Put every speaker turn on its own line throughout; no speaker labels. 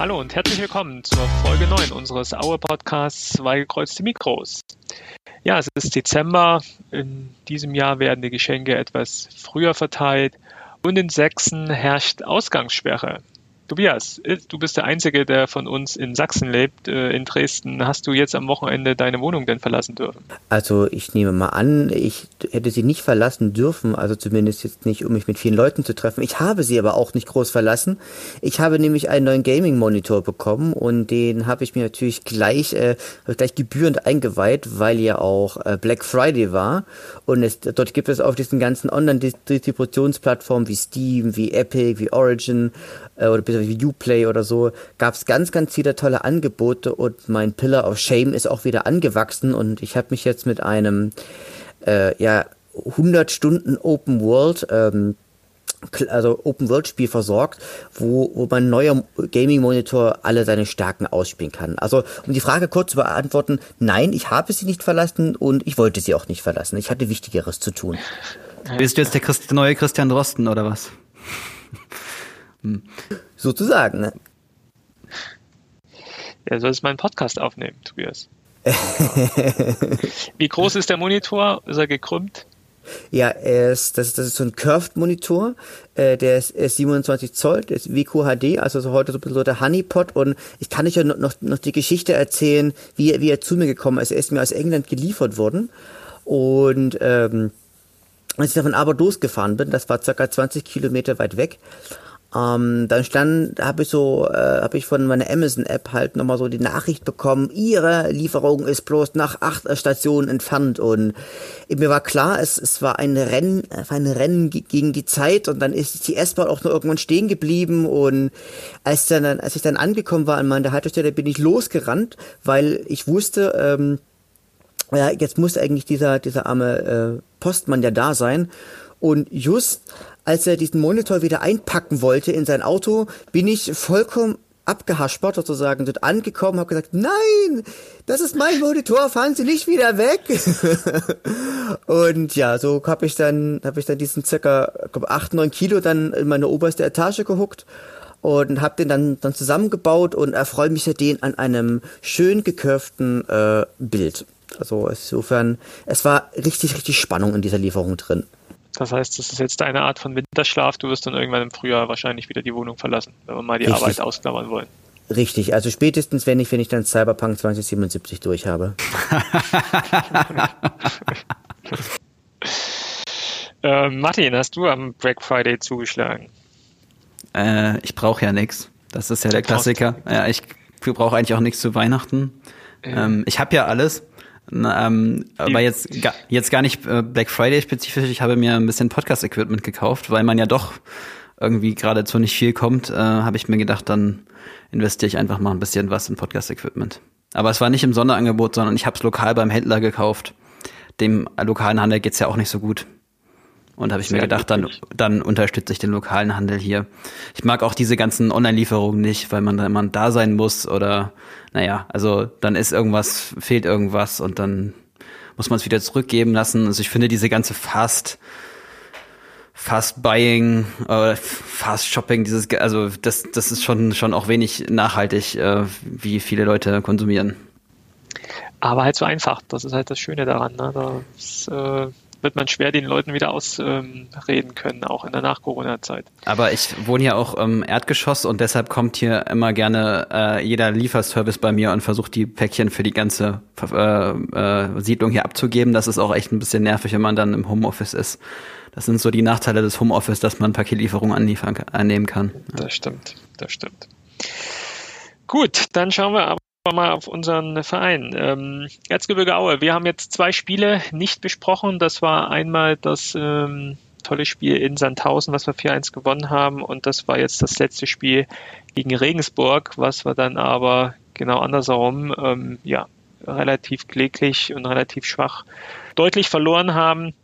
Hallo und herzlich willkommen zur Folge 9 unseres Aue Podcasts Zwei gekreuzte Mikros. Ja, es ist Dezember. In diesem Jahr werden die Geschenke etwas früher verteilt und in Sachsen herrscht Ausgangssperre. Tobias, äh, du bist der Einzige, der von uns in Sachsen lebt, äh, in Dresden. Hast du jetzt am Wochenende deine Wohnung denn verlassen dürfen?
Also ich nehme mal an, ich hätte sie nicht verlassen dürfen, also zumindest jetzt nicht, um mich mit vielen Leuten zu treffen. Ich habe sie aber auch nicht groß verlassen. Ich habe nämlich einen neuen Gaming-Monitor bekommen und den habe ich mir natürlich gleich, äh, gleich gebührend eingeweiht, weil ja auch äh, Black Friday war. Und es, dort gibt es auf diesen ganzen Online-Distributionsplattformen wie Steam, wie Epic, wie Origin äh, oder wie Uplay oder so, gab es ganz, ganz viele tolle Angebote und mein Pillar of Shame ist auch wieder angewachsen und ich habe mich jetzt mit einem äh, ja 100 Stunden Open World ähm, also Open World Spiel versorgt, wo, wo mein neuer Gaming Monitor alle seine Stärken ausspielen kann. Also um die Frage kurz zu beantworten, nein, ich habe sie nicht verlassen und ich wollte sie auch nicht verlassen. Ich hatte Wichtigeres zu tun.
Bist du jetzt der Christ neue Christian Drosten oder was?
Hm. Sozusagen, ne?
Ja, soll es meinen Podcast aufnehmen, Tobias. Wie groß ist der Monitor? Ist er gekrümmt?
Ja, er ist, das, ist, das ist so ein Curved-Monitor, äh, der ist, ist 27 Zoll, der ist WQHD, also so heute so ein bisschen so der Honeypot und ich kann euch ja noch, noch, noch die Geschichte erzählen, wie, wie er zu mir gekommen ist. Er ist mir aus England geliefert worden und ähm, als ich davon aber losgefahren bin, das war circa 20 Kilometer weit weg, ähm, dann stand, habe ich so, äh, habe ich von meiner Amazon-App halt nochmal so die Nachricht bekommen, ihre Lieferung ist bloß nach acht Stationen entfernt. Und mir war klar, es, es war ein Rennen, ein Rennen gegen die Zeit und dann ist die S-Bahn auch nur irgendwann stehen geblieben. Und als dann, als ich dann angekommen war an meiner Haltestelle, bin ich losgerannt, weil ich wusste, ähm, ja, jetzt muss eigentlich dieser, dieser arme äh, Postmann ja da sein. Und just als er diesen Monitor wieder einpacken wollte in sein Auto, bin ich vollkommen abgehaspert sozusagen dort angekommen, habe gesagt, nein, das ist mein Monitor, fahren Sie nicht wieder weg. und ja, so habe ich dann, habe ich dann diesen circa glaub, 8, 9 Kilo dann in meine oberste Etage gehuckt und habe den dann, dann zusammengebaut und erfreue mich seitdem an einem schön gekurften äh, Bild. Also insofern, es war richtig, richtig Spannung in dieser Lieferung drin.
Das heißt, das ist jetzt eine Art von Winterschlaf. Du wirst dann irgendwann im Frühjahr wahrscheinlich wieder die Wohnung verlassen, wenn wir mal die Richtig. Arbeit ausklammern wollen.
Richtig, also spätestens wenn ich, wenn ich dann Cyberpunk 2077 durch habe.
äh, Martin, hast du am Black Friday zugeschlagen?
Äh, ich brauche ja nichts. Das ist ja der Klassiker. Ja, ich brauche eigentlich auch nichts zu Weihnachten. Ja. Ähm, ich habe ja alles. Ähm, aber jetzt, jetzt gar nicht äh, Black Friday spezifisch. Ich habe mir ein bisschen Podcast-Equipment gekauft, weil man ja doch irgendwie geradezu nicht viel kommt, äh, habe ich mir gedacht, dann investiere ich einfach mal ein bisschen was in Podcast-Equipment. Aber es war nicht im Sonderangebot, sondern ich habe es lokal beim Händler gekauft. Dem lokalen Handel geht's ja auch nicht so gut. Und habe ich Sehr mir gedacht, dann, dann unterstütze ich den lokalen Handel hier. Ich mag auch diese ganzen Online-Lieferungen nicht, weil man da immer da sein muss oder naja, also dann ist irgendwas, fehlt irgendwas und dann muss man es wieder zurückgeben lassen. Also ich finde diese ganze Fast Fast Buying, äh, Fast Shopping, dieses, also das, das ist schon, schon auch wenig nachhaltig, äh, wie viele Leute konsumieren.
Aber halt so einfach, das ist halt das Schöne daran. Ne? Das, äh, wird man schwer den Leuten wieder ausreden ähm, können, auch in der Nach-Corona-Zeit.
Aber ich wohne ja auch im Erdgeschoss und deshalb kommt hier immer gerne äh, jeder Lieferservice bei mir und versucht die Päckchen für die ganze äh, äh, Siedlung hier abzugeben. Das ist auch echt ein bisschen nervig, wenn man dann im Homeoffice ist. Das sind so die Nachteile des Homeoffice, dass man Paketlieferungen anliefern, annehmen kann.
Das stimmt, das stimmt. Gut, dann schauen wir aber mal auf unseren Verein. Ähm, Erzgebirge Aue, wir haben jetzt zwei Spiele nicht besprochen. Das war einmal das ähm, tolle Spiel in Sandhausen, was wir 4-1 gewonnen haben. Und das war jetzt das letzte Spiel gegen Regensburg, was wir dann aber genau andersherum, ähm, ja, relativ kläglich und relativ schwach deutlich verloren haben.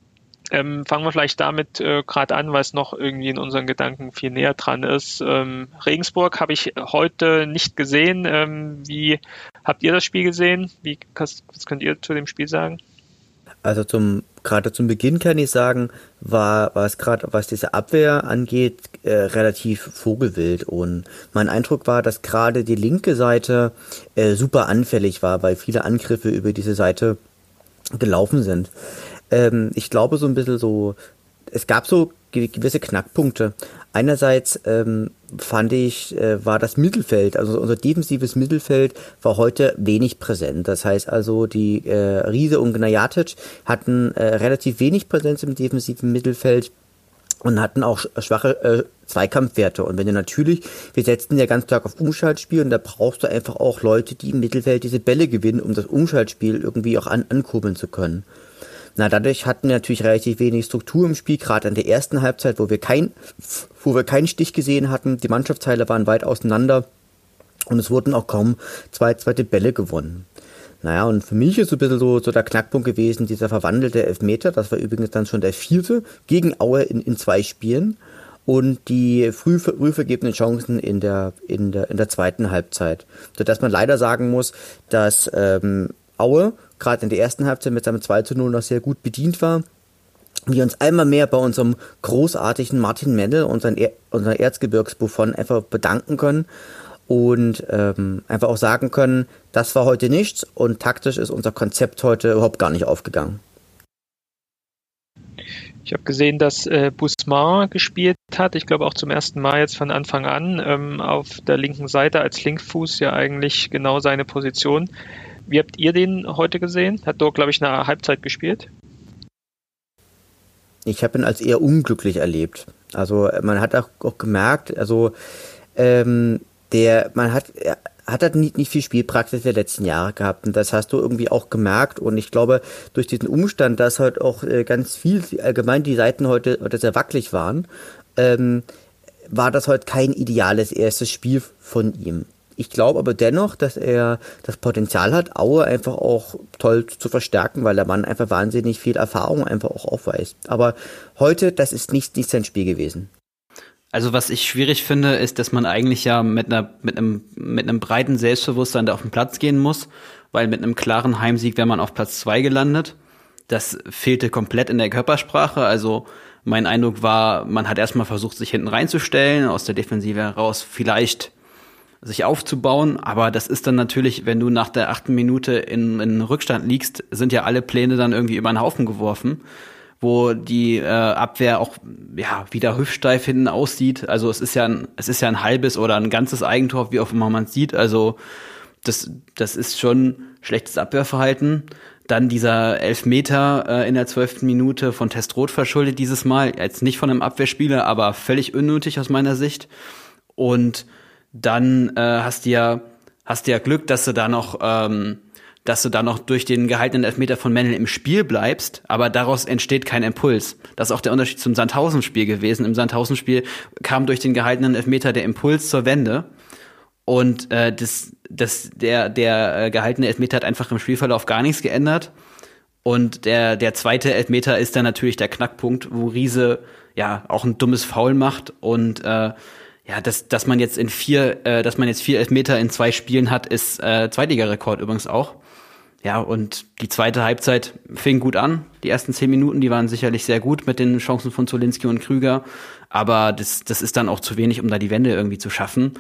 Ähm, fangen wir vielleicht damit äh, gerade an, weil es noch irgendwie in unseren Gedanken viel näher dran ist. Ähm, Regensburg habe ich heute nicht gesehen. Ähm, wie habt ihr das Spiel gesehen? Wie, was, könnt ihr zu dem Spiel sagen?
Also zum gerade zum Beginn kann ich sagen, war, war es gerade, was diese Abwehr angeht, äh, relativ vogelwild. Und mein Eindruck war, dass gerade die linke Seite äh, super anfällig war, weil viele Angriffe über diese Seite gelaufen sind. Ähm, ich glaube so ein bisschen so, es gab so gewisse Knackpunkte. Einerseits ähm, fand ich, äh, war das Mittelfeld, also unser defensives Mittelfeld war heute wenig präsent. Das heißt also, die äh, Riese und Gnajatic hatten äh, relativ wenig Präsenz im defensiven Mittelfeld und hatten auch schwache äh, Zweikampfwerte. Und wenn du natürlich, wir setzen ja ganz stark auf Umschaltspiel und da brauchst du einfach auch Leute, die im Mittelfeld diese Bälle gewinnen, um das Umschaltspiel irgendwie auch an, ankurbeln zu können. Na, dadurch hatten wir natürlich relativ wenig Struktur im Spiel, gerade in der ersten Halbzeit, wo wir kein, wo wir keinen Stich gesehen hatten. Die Mannschaftsteile waren weit auseinander und es wurden auch kaum zwei zweite Bälle gewonnen. Naja, und für mich ist so ein bisschen so, so der Knackpunkt gewesen, dieser verwandelte Elfmeter. Das war übrigens dann schon der vierte gegen Aue in, in zwei Spielen. Und die früh, früh vergebenen Chancen in der, in, der, in der zweiten Halbzeit. Sodass man leider sagen muss, dass ähm, Aue gerade in der ersten Halbzeit mit seinem 2 zu 0 noch sehr gut bedient war. Wir uns einmal mehr bei unserem großartigen Martin Mendel, unseren, er unseren Erzgebirgsbuffon, einfach bedanken können und ähm, einfach auch sagen können, das war heute nichts und taktisch ist unser Konzept heute überhaupt gar nicht aufgegangen.
Ich habe gesehen, dass äh, Busmar gespielt hat. Ich glaube auch zum ersten Mal jetzt von Anfang an ähm, auf der linken Seite als Linkfuß ja eigentlich genau seine Position. Wie habt ihr den heute gesehen? Hat dort, glaube ich, eine Halbzeit gespielt?
Ich habe ihn als eher unglücklich erlebt. Also man hat auch, auch gemerkt, also ähm, der, man hat, er hat halt nicht, nicht viel Spielpraxis der letzten Jahre gehabt und das hast du irgendwie auch gemerkt und ich glaube durch diesen Umstand, dass halt auch äh, ganz viel allgemein die Seiten heute, heute sehr wackelig waren, ähm, war das heute kein ideales erstes Spiel von ihm. Ich glaube aber dennoch, dass er das Potenzial hat, Aue einfach auch toll zu verstärken, weil der Mann einfach wahnsinnig viel Erfahrung einfach auch aufweist. Aber heute, das ist nicht, nicht sein Spiel gewesen.
Also was ich schwierig finde, ist, dass man eigentlich ja mit einer mit einem mit einem breiten Selbstbewusstsein da auf den Platz gehen muss, weil mit einem klaren Heimsieg wäre man auf Platz zwei gelandet. Das fehlte komplett in der Körpersprache. Also mein Eindruck war, man hat erstmal versucht, sich hinten reinzustellen, aus der Defensive heraus vielleicht sich aufzubauen. Aber das ist dann natürlich, wenn du nach der achten Minute in, in Rückstand liegst, sind ja alle Pläne dann irgendwie über den Haufen geworfen, wo die äh, Abwehr auch ja wieder hüftsteif hinten aussieht. Also es ist ja ein, es ist ja ein halbes oder ein ganzes Eigentor, wie auch immer man sieht. Also das, das ist schon schlechtes Abwehrverhalten. Dann dieser Elfmeter äh, in der zwölften Minute von Testrot verschuldet dieses Mal. Jetzt nicht von einem Abwehrspieler, aber völlig unnötig aus meiner Sicht. Und dann äh, hast du ja hast du ja Glück, dass du da noch ähm, dass du da noch durch den gehaltenen Elfmeter von Mendel im Spiel bleibst, aber daraus entsteht kein Impuls. Das ist auch der Unterschied zum Sandhausen-Spiel gewesen. Im Sandhausen-Spiel kam durch den gehaltenen Elfmeter der Impuls zur Wende und äh, das, das, der, der äh, gehaltene Elfmeter hat einfach im Spielverlauf gar nichts geändert. Und der, der zweite Elfmeter ist dann natürlich der Knackpunkt, wo Riese ja auch ein dummes Foul macht und äh, ja, dass, dass man jetzt in vier, äh, dass man jetzt vier Elfmeter in zwei Spielen hat, ist äh, Zweitligarekord übrigens auch. Ja, und die zweite Halbzeit fing gut an. Die ersten zehn Minuten, die waren sicherlich sehr gut mit den Chancen von Zolinski und Krüger. Aber das, das ist dann auch zu wenig, um da die Wende irgendwie zu schaffen.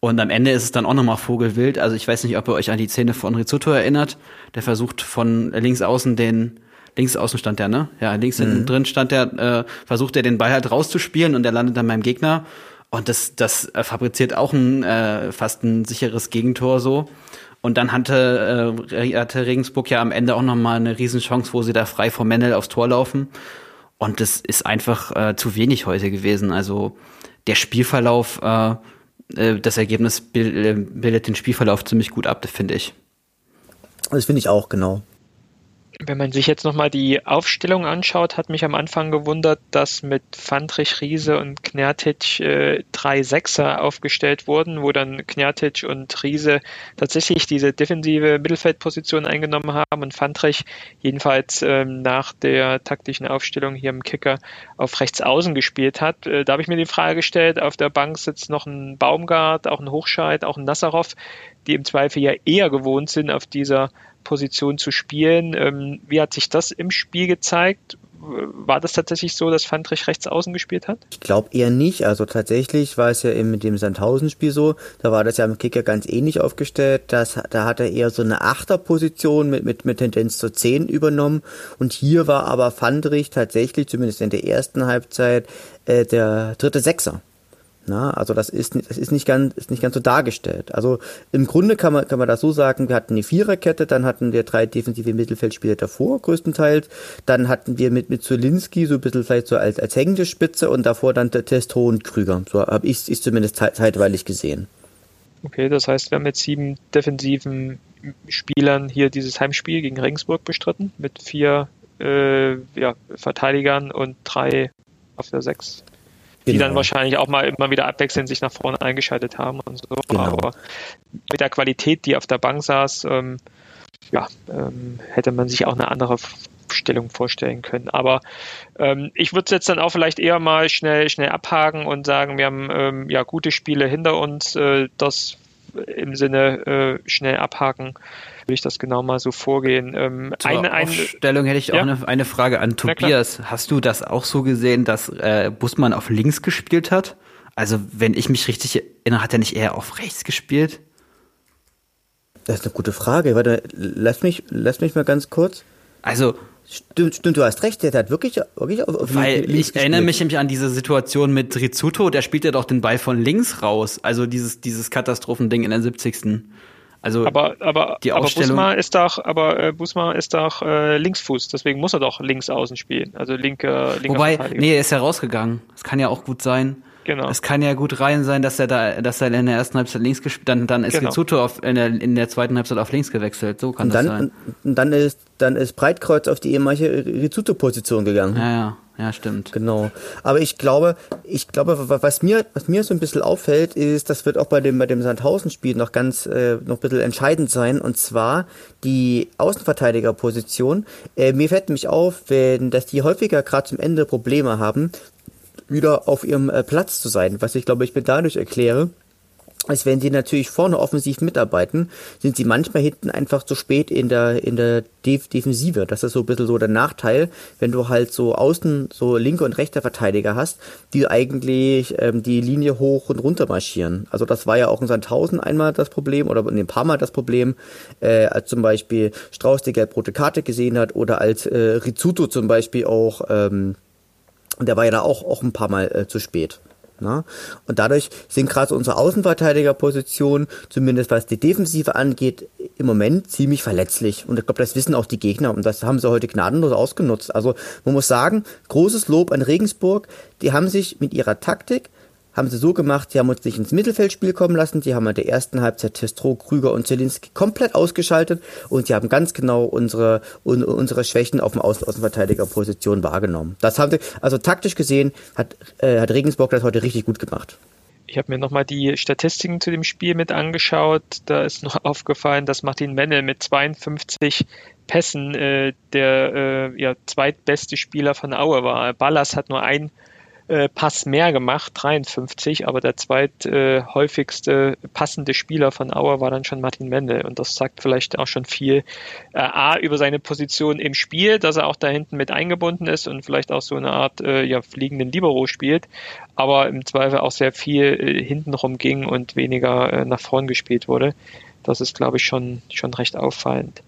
Und am Ende ist es dann auch nochmal Vogelwild. Also ich weiß nicht, ob ihr euch an die Szene von Rizzuto erinnert. Der versucht von links außen den, links außen stand der, ne? Ja, links mhm. hinten drin stand der, äh, versucht er den Ball halt rauszuspielen und der landet dann beim Gegner. Und das, das äh, fabriziert auch ein äh, fast ein sicheres Gegentor so. Und dann hatte, äh, hatte Regensburg ja am Ende auch noch mal eine Riesenchance, wo sie da frei vor Mendel aufs Tor laufen. Und das ist einfach äh, zu wenig heute gewesen. Also der Spielverlauf, äh, äh, das Ergebnis äh, bildet den Spielverlauf ziemlich gut ab, finde ich.
Das finde ich auch, genau.
Wenn man sich jetzt nochmal die Aufstellung anschaut, hat mich am Anfang gewundert, dass mit Fandrich, Riese und Knjatic äh, drei Sechser aufgestellt wurden, wo dann Knjatic und Riese tatsächlich diese defensive Mittelfeldposition eingenommen haben und Fandrich jedenfalls ähm, nach der taktischen Aufstellung hier im Kicker auf rechts außen gespielt hat. Äh, da habe ich mir die Frage gestellt, auf der Bank sitzt noch ein Baumgart, auch ein Hochscheid, auch ein Nassarow, die im Zweifel ja eher gewohnt sind, auf dieser Position zu spielen. Ähm, wie hat sich das im Spiel gezeigt? war das tatsächlich so, dass Fandrich rechts außen gespielt hat?
Ich glaube eher nicht. Also tatsächlich war es ja eben mit dem Sandhausen-Spiel so, da war das ja im Kicker ganz ähnlich aufgestellt. Das, da hat er eher so eine Achterposition mit, mit, mit Tendenz zur 10 übernommen. Und hier war aber Fandrich tatsächlich, zumindest in der ersten Halbzeit, äh, der dritte Sechser. Na, also das ist, das ist nicht ganz, ist nicht ganz so dargestellt. Also im Grunde kann man, kann man das so sagen, wir hatten eine Viererkette, dann hatten wir drei defensive Mittelfeldspieler davor, größtenteils. Dann hatten wir mit, mit Zulinski so ein bisschen vielleicht so als, als hängende Spitze und davor dann der Testo und Krüger. So habe ich es zumindest zeitweilig gesehen.
Okay, das heißt, wir haben jetzt sieben defensiven Spielern hier dieses Heimspiel gegen Regensburg bestritten mit vier äh, ja, Verteidigern und drei auf der sechs die genau. dann wahrscheinlich auch mal immer wieder abwechselnd sich nach vorne eingeschaltet haben und so. Genau. Aber mit der Qualität, die auf der Bank saß, ähm, ja, ähm, hätte man sich auch eine andere Stellung vorstellen können. Aber ähm, ich würde es jetzt dann auch vielleicht eher mal schnell, schnell abhaken und sagen, wir haben ähm, ja gute Spiele hinter uns. Äh, das im Sinne äh, schnell abhaken will ich das genau mal so vorgehen. Ähm,
Zur eine, eine Aufstellung hätte ich ja? auch eine, eine Frage an Tobias. Hast du das auch so gesehen, dass äh, Busmann auf links gespielt hat? Also, wenn ich mich richtig erinnere, hat er nicht eher auf rechts gespielt?
Das ist eine gute Frage. Warte, lass mich, lass mich mal ganz kurz.
Also,
Stimmt, stimmt, du hast recht, der hat wirklich, wirklich
auf, auf Weil links ich erinnere mich nämlich an diese Situation mit Rizzuto, der spielt ja doch den Ball von links raus. Also dieses, dieses Katastrophending in der 70.
Also aber aber die aber Busma ist doch aber äh, Busma ist doch äh, Linksfuß, deswegen muss er doch links außen spielen, also linke linke
Wobei nee, er ist ja rausgegangen. Das kann ja auch gut sein. Genau. Es kann ja gut rein sein, dass er da, dass er in der ersten Halbzeit links gespielt, dann dann ist genau. Rizzuto auf in der, in der zweiten Halbzeit auf links gewechselt. So kann
und
das
dann, sein. Und dann ist dann ist Breitkreuz auf die ehemalige Rizzuto-Position gegangen.
Ja, ja. Ja, stimmt.
Genau. Aber ich glaube, ich glaube, was mir, was mir so ein bisschen auffällt, ist, das wird auch bei dem, bei dem Sandhausen-Spiel noch ganz, äh, noch ein bisschen entscheidend sein, und zwar die Außenverteidigerposition. Äh, mir fällt nämlich auf, wenn, dass die häufiger gerade zum Ende Probleme haben, wieder auf ihrem äh, Platz zu sein, was ich glaube ich mir dadurch erkläre, als wenn sie natürlich vorne offensiv mitarbeiten, sind sie manchmal hinten einfach zu spät in der, in der Def Defensive. Das ist so ein bisschen so der Nachteil, wenn du halt so außen so linke und rechte Verteidiger hast, die eigentlich ähm, die Linie hoch und runter marschieren. Also das war ja auch in Sandhausen einmal das Problem oder in ein paar Mal das Problem, äh, als zum Beispiel Strauß die gelb-rote Karte gesehen hat oder als äh, Rizzuto zum Beispiel auch, ähm, der war ja da auch, auch ein paar Mal äh, zu spät. Ne? Und dadurch sind gerade unsere Außenverteidigerpositionen, zumindest was die Defensive angeht, im Moment ziemlich verletzlich. Und ich glaube, das wissen auch die Gegner und das haben sie heute gnadenlos ausgenutzt. Also man muss sagen, großes Lob an Regensburg. Die haben sich mit ihrer Taktik haben sie so gemacht, sie haben uns nicht ins Mittelfeldspiel kommen lassen, die haben in der ersten Halbzeit Testro, Krüger und Zelinski komplett ausgeschaltet und sie haben ganz genau unsere, un, unsere Schwächen auf dem Außen Außenverteidigerposition wahrgenommen. Das haben sie, also taktisch gesehen hat, äh, hat Regensburg das heute richtig gut gemacht.
Ich habe mir nochmal die Statistiken zu dem Spiel mit angeschaut. Da ist noch aufgefallen, dass Martin Menne mit 52 Pässen äh, der äh, ja, zweitbeste Spieler von Aue war. Ballas hat nur ein äh, Pass mehr gemacht, 53, aber der zweithäufigste äh, passende Spieler von Auer war dann schon Martin Mendel und das sagt vielleicht auch schon viel äh, A über seine Position im Spiel, dass er auch da hinten mit eingebunden ist und vielleicht auch so eine Art äh, ja, fliegenden Libero spielt, aber im Zweifel auch sehr viel äh, hintenrum ging und weniger nach vorn gespielt wurde. Das ist, glaube ich, schon, schon recht auffallend.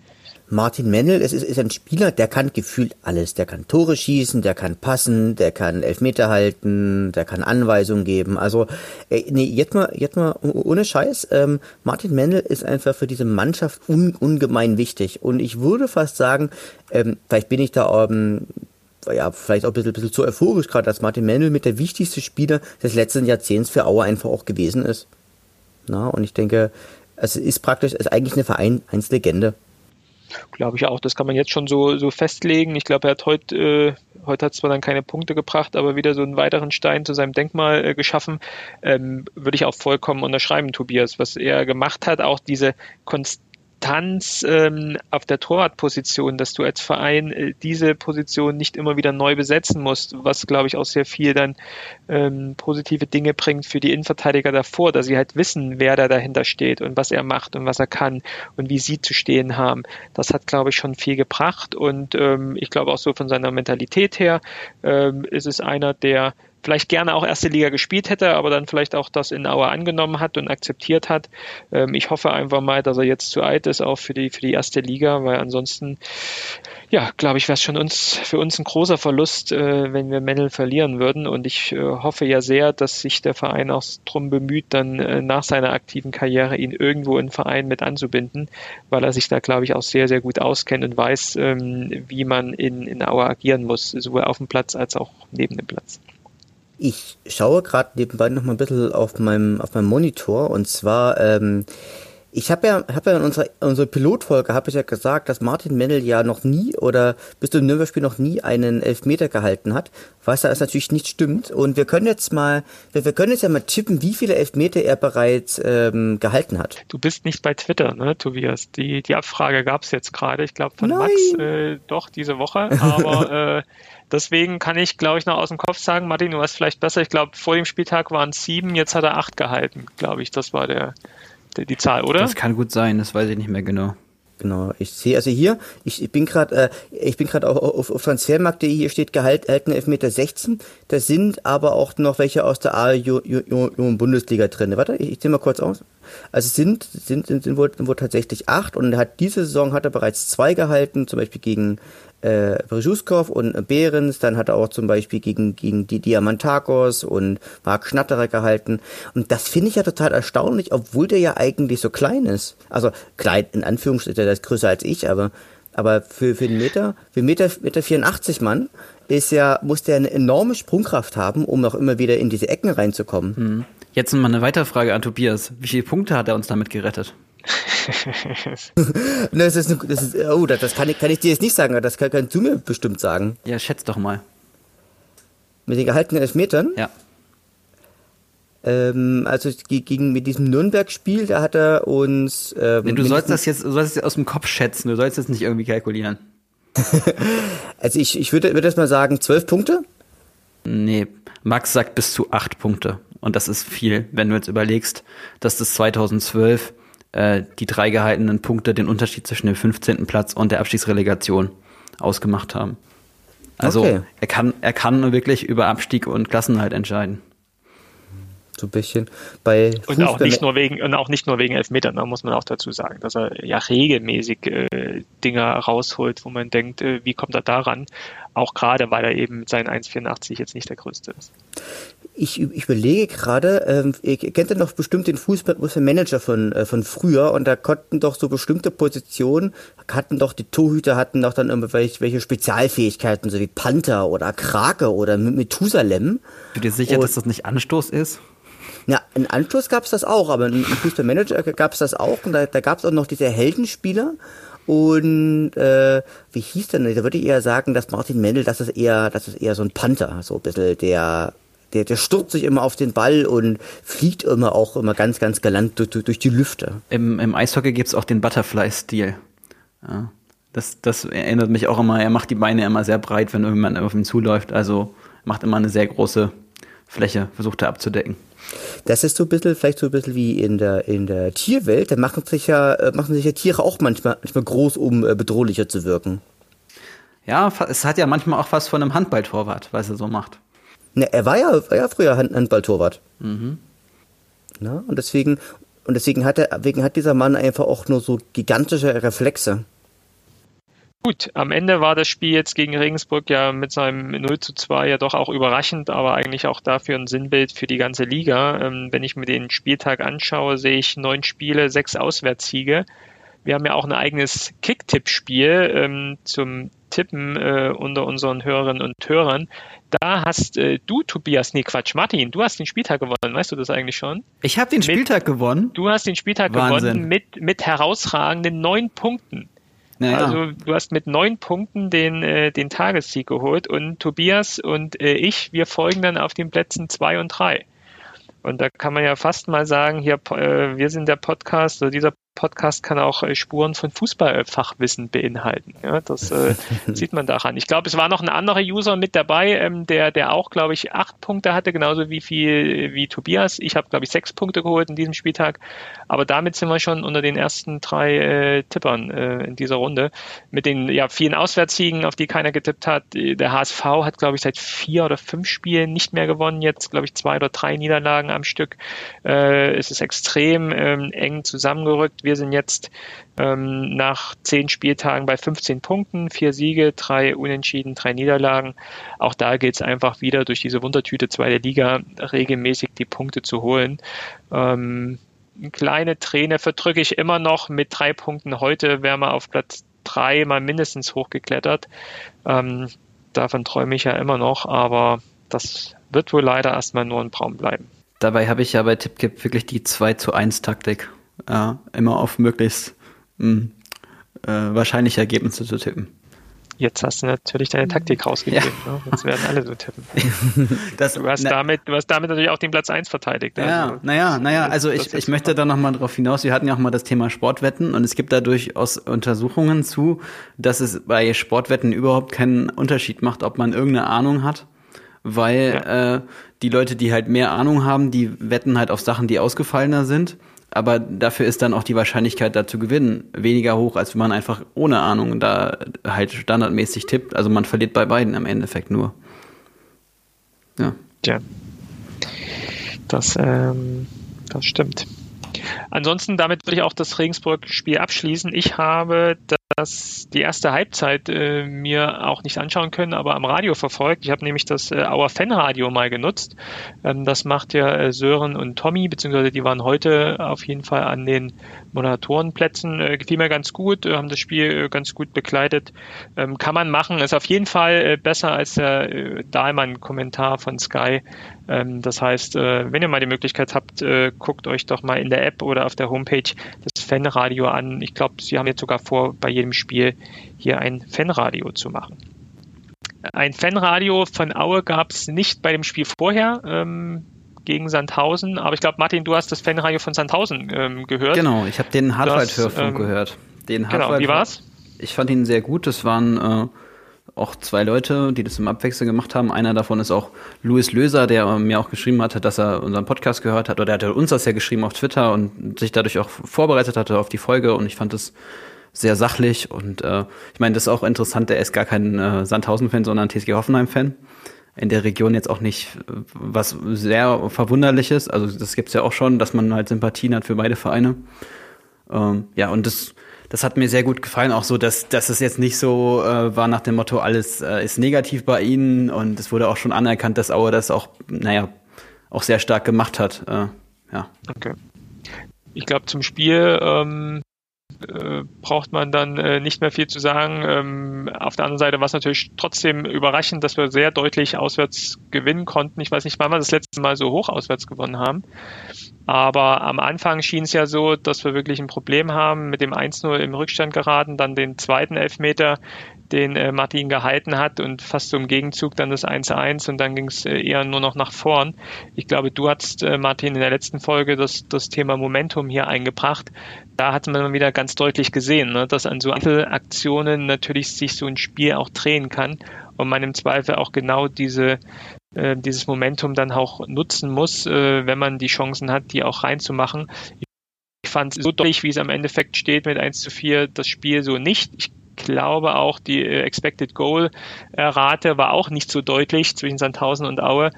Martin Mendel, es ist, ist ein Spieler, der kann gefühlt alles. Der kann Tore schießen, der kann passen, der kann Elfmeter halten, der kann Anweisungen geben. Also, äh, nee, jetzt mal, jetzt mal ohne Scheiß. Ähm, Martin Mendel ist einfach für diese Mannschaft un, ungemein wichtig. Und ich würde fast sagen, ähm, vielleicht bin ich da ähm, ja, vielleicht auch ein bisschen, bisschen zu euphorisch gerade, dass Martin Mendel mit der wichtigste Spieler des letzten Jahrzehnts für Auer einfach auch gewesen ist. Na, und ich denke, es ist praktisch, es ist eigentlich eine Vereinslegende.
Glaube ich auch. Das kann man jetzt schon so, so festlegen. Ich glaube, er hat heute, äh, heute hat zwar dann keine Punkte gebracht, aber wieder so einen weiteren Stein zu seinem Denkmal äh, geschaffen. Ähm, würde ich auch vollkommen unterschreiben, Tobias, was er gemacht hat. Auch diese Konstanz Konstanz ähm, auf der Torwartposition, dass du als Verein äh, diese Position nicht immer wieder neu besetzen musst, was glaube ich auch sehr viel dann ähm, positive Dinge bringt für die Innenverteidiger davor, dass sie halt wissen, wer da dahinter steht und was er macht und was er kann und wie sie zu stehen haben. Das hat glaube ich schon viel gebracht und ähm, ich glaube auch so von seiner Mentalität her ähm, ist es einer, der vielleicht gerne auch erste Liga gespielt hätte, aber dann vielleicht auch das in Auer angenommen hat und akzeptiert hat. Ähm, ich hoffe einfach mal, dass er jetzt zu alt ist, auch für die, für die erste Liga, weil ansonsten, ja, glaube ich, wäre es schon uns, für uns ein großer Verlust, äh, wenn wir Mendel verlieren würden. Und ich äh, hoffe ja sehr, dass sich der Verein auch darum bemüht, dann äh, nach seiner aktiven Karriere ihn irgendwo in den Verein mit anzubinden, weil er sich da, glaube ich, auch sehr, sehr gut auskennt und weiß, ähm, wie man in, in Auer agieren muss, sowohl auf dem Platz als auch neben dem Platz.
Ich schaue gerade nebenbei noch mal ein bisschen auf meinem, auf meinem Monitor und zwar, ähm, ich habe ja, hab ja in unserer, unserer Pilotfolge habe ich ja gesagt, dass Martin Mendel ja noch nie oder bis zum Nürnberg-Spiel noch nie einen Elfmeter gehalten hat, was da natürlich nicht stimmt. Und wir können jetzt mal, wir, wir können jetzt ja mal tippen, wie viele Elfmeter er bereits ähm, gehalten hat.
Du bist nicht bei Twitter, ne, Tobias? Die, die Abfrage gab es jetzt gerade, ich glaube von Nein. Max äh, doch diese Woche, aber äh, Deswegen kann ich, glaube ich, noch aus dem Kopf sagen, Martin, du weißt vielleicht besser. Ich glaube, vor dem Spieltag waren es sieben, jetzt hat er acht gehalten, glaube ich. Das war der, der, die Zahl, oder?
Das kann gut sein, das weiß ich nicht mehr genau.
Genau, ich sehe also hier, ich, bin gerade, äh, ich bin gerade auf, auf Transfermarkt.de, hier steht Gehalt erhalten Elfmeter 16. Da sind aber auch noch welche aus der A-Bundesliga drin. Warte, ich, ich zähle mal kurz aus. Also sind, sind, sind, sind wohl, wohl tatsächlich acht und hat diese Saison hat er bereits zwei gehalten, zum Beispiel gegen äh, Brzezuskow und Behrens, dann hat er auch zum Beispiel gegen, gegen die Diamantakos und Marc Schnatterer gehalten. Und das finde ich ja total erstaunlich, obwohl der ja eigentlich so klein ist. Also klein, in Anführungsstrichen, der ist größer als ich, aber, aber für, für den Meter, für Meter, Meter 84 Mann ist ja, muss der eine enorme Sprungkraft haben, um auch immer wieder in diese Ecken reinzukommen. Hm.
Jetzt mal eine weitere Frage an Tobias. Wie viele Punkte hat er uns damit gerettet?
das ist, das ist, oh, das kann ich, kann ich dir jetzt nicht sagen, aber das kann, kannst du mir bestimmt sagen.
Ja, schätz doch mal.
Mit den gehaltenen Elfmetern?
Ja.
Ähm, also gegen mit diesem Nürnberg-Spiel, da hat er uns.
Ähm, nee, du sollst das jetzt, du sollst das aus dem Kopf schätzen, du sollst jetzt nicht irgendwie kalkulieren.
also ich, ich würde, würde jetzt mal sagen, zwölf Punkte?
Nee, Max sagt bis zu acht Punkte. Und das ist viel, wenn du jetzt überlegst, dass das 2012 äh, die drei gehaltenen Punkte den Unterschied zwischen dem 15. Platz und der Abstiegsrelegation ausgemacht haben. Also okay. er kann, er kann wirklich über Abstieg und Klassenhalt entscheiden.
So ein bisschen. Bei
und auch nicht nur wegen und auch nicht nur wegen Elfmetern, da muss man auch dazu sagen, dass er ja regelmäßig äh, Dinger rausholt, wo man denkt, äh, wie kommt er daran? Auch gerade, weil er eben mit seinen 1,84 jetzt nicht der größte ist.
Ich, ich überlege gerade, ähm, ihr kennt ja noch bestimmt den Fußballmanager von, äh, von früher und da konnten doch so bestimmte Positionen, hatten doch die Torhüter, hatten doch dann irgendwelche welche Spezialfähigkeiten, so wie Panther oder Krake oder Methusalem.
Bist du dir sicher, und, dass das nicht Anstoß ist?
Ja, in Anschluss gab es das auch, aber im Fußballmanager gab es das auch und da, da gab es auch noch diese Heldenspieler. Und äh, wie hieß denn? Da würde ich eher sagen, dass Martin Mendel, das ist eher, das ist eher so ein Panther, so ein bisschen der der, der stürzt sich immer auf den Ball und fliegt immer auch immer ganz, ganz galant durch, durch die Lüfte.
Im, im Eishockey gibt's auch den Butterfly-Stil. Ja, das, das erinnert mich auch immer, er macht die Beine immer sehr breit, wenn irgendjemand auf ihn zuläuft. Also macht immer eine sehr große Fläche, versucht er abzudecken.
Das ist so ein bisschen, vielleicht so ein bisschen wie in der, in der Tierwelt. Da machen sich ja, äh, machen sich ja Tiere auch manchmal, manchmal groß, um äh, bedrohlicher zu wirken.
Ja, es hat ja manchmal auch was von einem Handballtorwart, was er so macht.
Ne, er war ja, war ja früher Hand, Handballtorwart. Mhm. Na, und deswegen, und deswegen hat er, wegen hat dieser Mann einfach auch nur so gigantische Reflexe.
Gut, am Ende war das Spiel jetzt gegen Regensburg ja mit seinem 0 zu 2 ja doch auch überraschend, aber eigentlich auch dafür ein Sinnbild für die ganze Liga. Ähm, wenn ich mir den Spieltag anschaue, sehe ich neun Spiele, sechs Auswärtssiege. Wir haben ja auch ein eigenes Kick-Tipp-Spiel ähm, zum Tippen äh, unter unseren Hörerinnen und Hörern. Da hast äh, du, Tobias, nee, Quatsch, Martin, du hast den Spieltag gewonnen, weißt du das eigentlich schon?
Ich habe den Spieltag mit, gewonnen.
Du hast den Spieltag Wahnsinn. gewonnen mit, mit herausragenden neun Punkten. Naja. Also du hast mit neun Punkten den, äh, den Tagessieg geholt und Tobias und äh, ich, wir folgen dann auf den Plätzen zwei und drei. Und da kann man ja fast mal sagen, hier, äh, wir sind der Podcast, oder dieser Podcast kann auch äh, Spuren von Fußballfachwissen beinhalten. Ja, das äh, sieht man daran. Ich glaube, es war noch ein anderer User mit dabei, ähm, der, der auch, glaube ich, acht Punkte hatte, genauso wie viel wie Tobias. Ich habe, glaube ich, sechs Punkte geholt in diesem Spieltag. Aber damit sind wir schon unter den ersten drei äh, Tippern äh, in dieser Runde. Mit den ja, vielen Auswärtssiegen, auf die keiner getippt hat. Der HSV hat, glaube ich, seit vier oder fünf Spielen nicht mehr gewonnen. Jetzt, glaube ich, zwei oder drei Niederlagen am Stück. Äh, es ist extrem ähm, eng zusammengerückt wir sind jetzt ähm, nach zehn Spieltagen bei 15 Punkten, vier Siege, drei Unentschieden, drei Niederlagen. Auch da geht es einfach wieder durch diese Wundertüte zweite Liga regelmäßig die Punkte zu holen. Ähm, eine kleine Träne verdrücke ich immer noch mit drei Punkten. Heute wären wir auf Platz drei mal mindestens hochgeklettert. Ähm, davon träume ich ja immer noch, aber das wird wohl leider erstmal nur ein Traum bleiben.
Dabei habe ich ja bei Tippkipp wirklich die 2 zu 1 Taktik äh, immer auf möglichst mh, hm, äh, wahrscheinliche Ergebnisse zu tippen.
Jetzt hast du natürlich deine Taktik rausgegeben. Ja. Ne? Jetzt werden alle so tippen. Das, du, hast damit, du hast damit natürlich auch den Platz 1 verteidigt.
Ja, also, naja, naja, also ich, ich möchte da nochmal drauf hinaus. Wir hatten ja auch mal das Thema Sportwetten und es gibt da durchaus Untersuchungen zu, dass es bei Sportwetten überhaupt keinen Unterschied macht, ob man irgendeine Ahnung hat. Weil ja. äh, die Leute, die halt mehr Ahnung haben, die wetten halt auf Sachen, die ausgefallener sind aber dafür ist dann auch die Wahrscheinlichkeit da zu gewinnen weniger hoch, als wenn man einfach ohne Ahnung da halt standardmäßig tippt. Also man verliert bei beiden im Endeffekt nur.
Ja. Ja. Das, ähm, das stimmt. Ansonsten, damit würde ich auch das Regensburg-Spiel abschließen. Ich habe das, die erste Halbzeit äh, mir auch nicht anschauen können, aber am Radio verfolgt. Ich habe nämlich das äh, Auer Fanradio mal genutzt. Ähm, das macht ja äh, Sören und Tommy, beziehungsweise die waren heute auf jeden Fall an den Moderatorenplätzen. Äh, gefiel mir ganz gut, äh, haben das Spiel äh, ganz gut begleitet. Ähm, kann man machen, ist auf jeden Fall äh, besser als der äh, Dahlmann-Kommentar von Sky. Ähm, das heißt, äh, wenn ihr mal die Möglichkeit habt, äh, guckt euch doch mal in der App oder auf der Homepage das Fanradio an. Ich glaube, sie haben jetzt sogar vor, bei jedem Spiel hier ein Fanradio zu machen. Ein Fanradio von Aue gab es nicht bei dem Spiel vorher. Ähm, gegen Sandhausen. Aber ich glaube, Martin, du hast das Fanradio von Sandhausen ähm, gehört.
Genau, ich habe den Hartwald-Hörfunk ähm, gehört. Den
genau, wie war's?
Ich fand ihn sehr gut. Das waren äh, auch zwei Leute, die das im Abwechseln gemacht haben. Einer davon ist auch Louis Löser, der mir auch geschrieben hatte, dass er unseren Podcast gehört hat. Oder er hatte uns das ja geschrieben auf Twitter und sich dadurch auch vorbereitet hatte auf die Folge. Und ich fand es sehr sachlich. Und äh, ich meine, das ist auch interessant. Der ist gar kein äh, Sandhausen-Fan, sondern TSG Hoffenheim-Fan. In der Region jetzt auch nicht äh, was sehr verwunderliches. Also das gibt's ja auch schon, dass man halt Sympathien hat für beide Vereine. Ähm, ja, und das das hat mir sehr gut gefallen, auch so, dass, dass es jetzt nicht so äh, war nach dem Motto, alles äh, ist negativ bei ihnen und es wurde auch schon anerkannt, dass Auer das auch, naja, auch sehr stark gemacht hat. Äh, ja.
Okay. Ich glaube, zum Spiel ähm, äh, braucht man dann äh, nicht mehr viel zu sagen. Ähm, auf der anderen Seite war es natürlich trotzdem überraschend, dass wir sehr deutlich auswärts gewinnen konnten. Ich weiß nicht, wann wir das letzte Mal so hoch auswärts gewonnen haben. Aber am Anfang schien es ja so, dass wir wirklich ein Problem haben mit dem 1-0 im Rückstand geraten, dann den zweiten Elfmeter, den äh, Martin gehalten hat und fast so im Gegenzug dann das 1-1 und dann ging es äh, eher nur noch nach vorn. Ich glaube, du hast, äh, Martin, in der letzten Folge das, das Thema Momentum hier eingebracht. Da hat man wieder ganz deutlich gesehen, ne, dass an so Aktionen natürlich sich so ein Spiel auch drehen kann und man im Zweifel auch genau diese äh, dieses Momentum dann auch nutzen muss, äh, wenn man die Chancen hat, die auch reinzumachen. Ich fand so deutlich, wie es am Endeffekt steht mit 1 zu 4, das Spiel so nicht. Ich glaube auch, die äh, Expected Goal Rate war auch nicht so deutlich zwischen Sandhausen und Aue.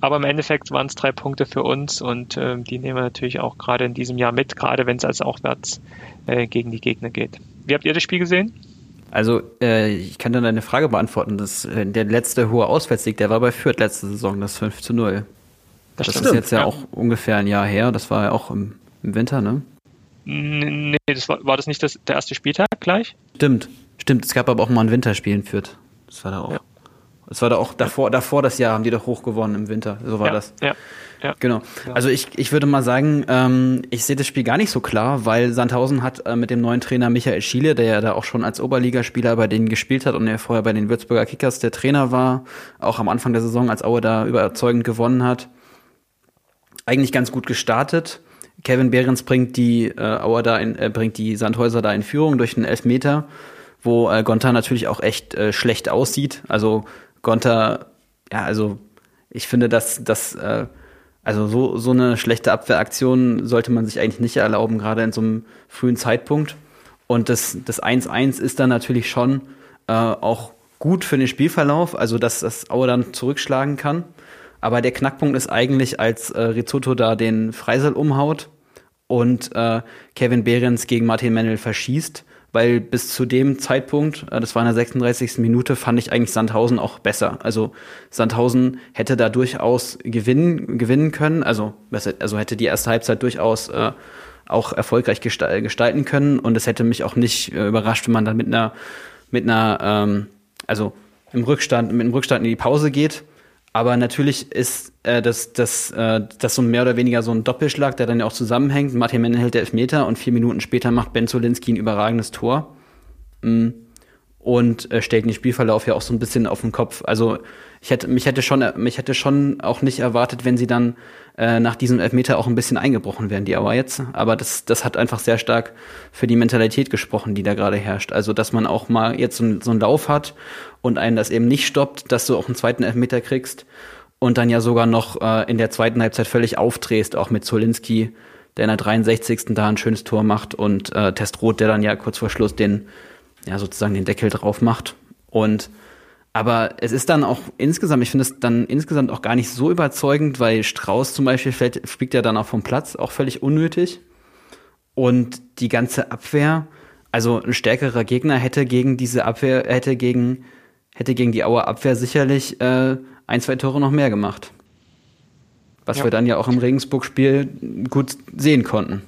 Aber im Endeffekt waren es drei Punkte für uns und äh, die nehmen wir natürlich auch gerade in diesem Jahr mit, gerade wenn es als Aufwärts äh, gegen die Gegner geht. Wie habt ihr das Spiel gesehen?
Also, äh, ich kann dann deine Frage beantworten. Das, äh, der letzte hohe Auswärtssieg, der war bei Fürth letzte Saison, das 5 zu 0. Das, das ist jetzt ja, ja, auch ungefähr ein Jahr her. Das war ja auch im, im Winter, ne?
Nee, das war, war das nicht das, der erste Spieltag gleich?
Stimmt, stimmt. Es gab aber auch mal ein Winterspiel in Fürth. Das war da auch. Ja. Das war da auch davor, davor das Jahr haben die doch hoch gewonnen im Winter. So war
ja,
das.
Ja,
ja. Genau. Also ich, ich würde mal sagen, ähm, ich sehe das Spiel gar nicht so klar, weil Sandhausen hat äh, mit dem neuen Trainer Michael Schiele, der ja da auch schon als Oberligaspieler bei denen gespielt hat und der vorher bei den Würzburger Kickers der Trainer war, auch am Anfang der Saison, als Aue da überzeugend gewonnen hat, eigentlich ganz gut gestartet. Kevin Behrens bringt die äh, Auer da in, äh, bringt die Sandhäuser da in Führung durch einen Elfmeter, wo äh, Gonta natürlich auch echt äh, schlecht aussieht. Also Gonta, ja, also ich finde, dass das äh, also so, so eine schlechte Abwehraktion sollte man sich eigentlich nicht erlauben, gerade in so einem frühen Zeitpunkt. Und das, das 1-1 ist dann natürlich schon äh, auch gut für den Spielverlauf, also dass das Aue dann zurückschlagen kann. Aber der Knackpunkt ist eigentlich, als äh, Rizzotto da den Freisel umhaut und äh, Kevin Behrens gegen Martin Mennel verschießt, weil bis zu dem Zeitpunkt, äh, das war in der 36. Minute, fand ich eigentlich Sandhausen auch besser. Also Sandhausen hätte da durchaus gewinnen, gewinnen können, also, also hätte die erste Halbzeit durchaus äh, auch erfolgreich gestalten können und es hätte mich auch nicht äh, überrascht, wenn man dann mit einer, mit einer, ähm, also im Rückstand, mit einem Rückstand in die Pause geht aber natürlich ist äh, das, das, äh, das so mehr oder weniger so ein Doppelschlag, der dann ja auch zusammenhängt. Martin Menne hält der Elfmeter und vier Minuten später macht Ben Zolinski ein überragendes Tor. Mm. Und äh, stellt den Spielverlauf ja auch so ein bisschen auf den Kopf. Also ich hätte, mich hätte schon, mich hätte schon auch nicht erwartet, wenn sie dann äh, nach diesem Elfmeter auch ein bisschen eingebrochen wären, die aber jetzt. Aber das, das hat einfach sehr stark für die Mentalität gesprochen, die da gerade herrscht. Also, dass man auch mal jetzt so, so einen Lauf hat und einen das eben nicht stoppt, dass du auch einen zweiten Elfmeter kriegst und dann ja sogar noch äh, in der zweiten Halbzeit völlig aufdrehst, auch mit Zolinski, der in der 63. da ein schönes Tor macht und äh, Testroth, der dann ja kurz vor Schluss den, ja, sozusagen den Deckel drauf macht. Und aber es ist dann auch insgesamt, ich finde es dann insgesamt auch gar nicht so überzeugend, weil Strauß zum Beispiel fällt, fliegt ja dann auch vom Platz, auch völlig unnötig. Und die ganze Abwehr, also ein stärkerer Gegner hätte gegen diese Abwehr, hätte gegen, hätte gegen die Auer Abwehr sicherlich äh, ein, zwei Tore noch mehr gemacht. Was ja. wir dann ja auch im Regensburg-Spiel gut sehen konnten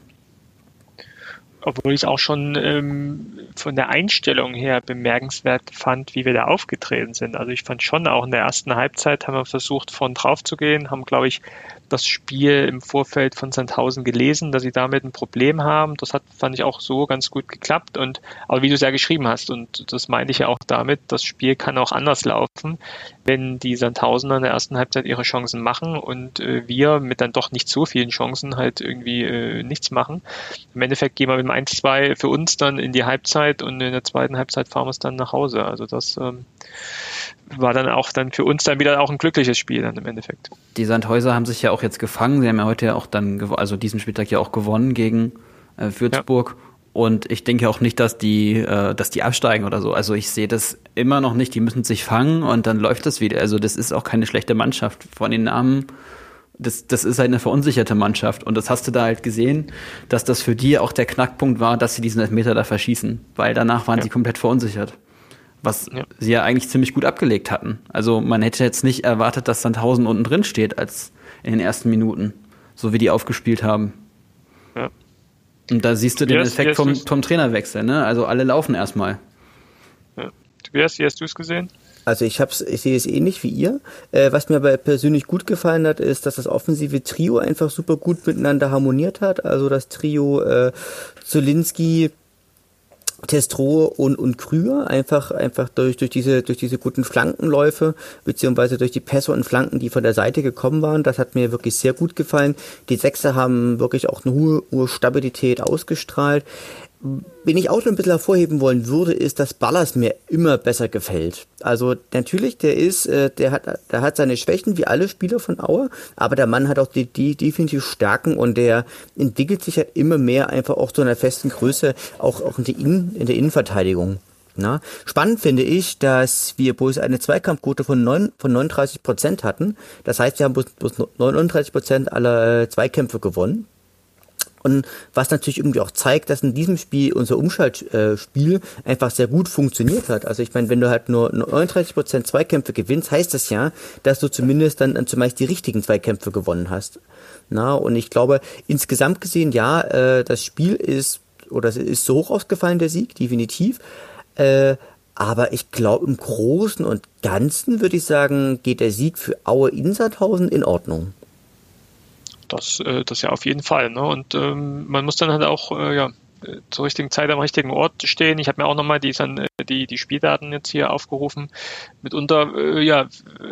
obwohl ich es auch schon ähm, von der Einstellung her bemerkenswert fand, wie wir da aufgetreten sind. Also ich fand schon auch in der ersten Halbzeit haben wir versucht, von drauf zu gehen, haben, glaube ich, das Spiel im Vorfeld von Sandhausen gelesen, dass sie damit ein Problem haben. Das hat, fand ich auch so ganz gut geklappt. Und, aber wie du es ja geschrieben hast, und das meine ich ja auch damit, das Spiel kann auch anders laufen, wenn die Sandhausener in der ersten Halbzeit ihre Chancen machen und äh, wir mit dann doch nicht so vielen Chancen halt irgendwie äh, nichts machen. Im Endeffekt gehen wir mit dem 1-2 für uns dann in die Halbzeit und in der zweiten Halbzeit fahren wir es dann nach Hause. Also das ähm, war dann auch dann für uns dann wieder auch ein glückliches Spiel dann im Endeffekt.
Die Sandhäuser haben sich ja auch jetzt gefangen. Sie haben ja heute ja auch dann, also diesen Spieltag ja auch gewonnen gegen äh, Würzburg. Ja. Und ich denke auch nicht, dass die, äh, dass die absteigen oder so. Also ich sehe das immer noch nicht. Die müssen sich fangen und dann läuft das wieder. Also das ist auch keine schlechte Mannschaft. Von den Namen, das, das ist halt eine verunsicherte Mannschaft. Und das hast du da halt gesehen, dass das für die auch der Knackpunkt war, dass sie diesen Elfmeter da verschießen. Weil danach waren ja. sie komplett verunsichert was ja. sie ja eigentlich ziemlich gut abgelegt hatten. Also man hätte jetzt nicht erwartet, dass Sandhausen unten drin steht als in den ersten Minuten, so wie die aufgespielt haben. Ja. Und da siehst du den yes, Effekt yes, vom, vom Trainerwechsel, ne? Also alle laufen erstmal.
Ja. Tobias, wie hast du es gesehen?
Also ich hab's, ich sehe es ähnlich wie ihr. Äh, was mir aber persönlich gut gefallen hat, ist, dass das offensive Trio einfach super gut miteinander harmoniert hat. Also das Trio äh, Zolinski, Testro und, und Krüger, einfach, einfach durch, durch diese, durch diese guten Flankenläufe, beziehungsweise durch die Pässe und Flanken, die von der Seite gekommen waren. Das hat mir wirklich sehr gut gefallen. Die Sechser haben wirklich auch eine hohe, hohe Stabilität ausgestrahlt. Wenn ich auch noch ein bisschen hervorheben wollen würde, ist, dass Ballas mir immer besser gefällt. Also natürlich, der ist, äh, der hat, der hat seine Schwächen wie alle Spieler von Auer, aber der Mann hat auch die, die definitiv Stärken und der entwickelt sich halt immer mehr einfach auch zu einer festen Größe, auch, auch in, der Innen, in der Innenverteidigung. Na, spannend finde ich, dass wir bloß eine Zweikampfquote von, 9, von 39 Prozent hatten. Das heißt, wir haben bloß, bloß 39 Prozent aller äh, Zweikämpfe gewonnen. Und was natürlich irgendwie auch zeigt, dass in diesem Spiel unser Umschaltspiel einfach sehr gut funktioniert hat. Also ich meine, wenn du halt nur 39% Zweikämpfe gewinnst, heißt das ja, dass du zumindest dann, dann zumeist die richtigen Zweikämpfe gewonnen hast. Na, und ich glaube, insgesamt gesehen, ja, äh, das Spiel ist, oder es ist so hoch ausgefallen, der Sieg, definitiv. Äh, aber ich glaube, im Großen und Ganzen würde ich sagen, geht der Sieg für Aue Inserthausen in Ordnung.
Das, äh, das ja auf jeden Fall. Ne? Und ähm, man muss dann halt auch äh, ja, zur richtigen Zeit am richtigen Ort stehen. Ich habe mir auch nochmal die, die, die Spieldaten jetzt hier aufgerufen. Mitunter äh, ja,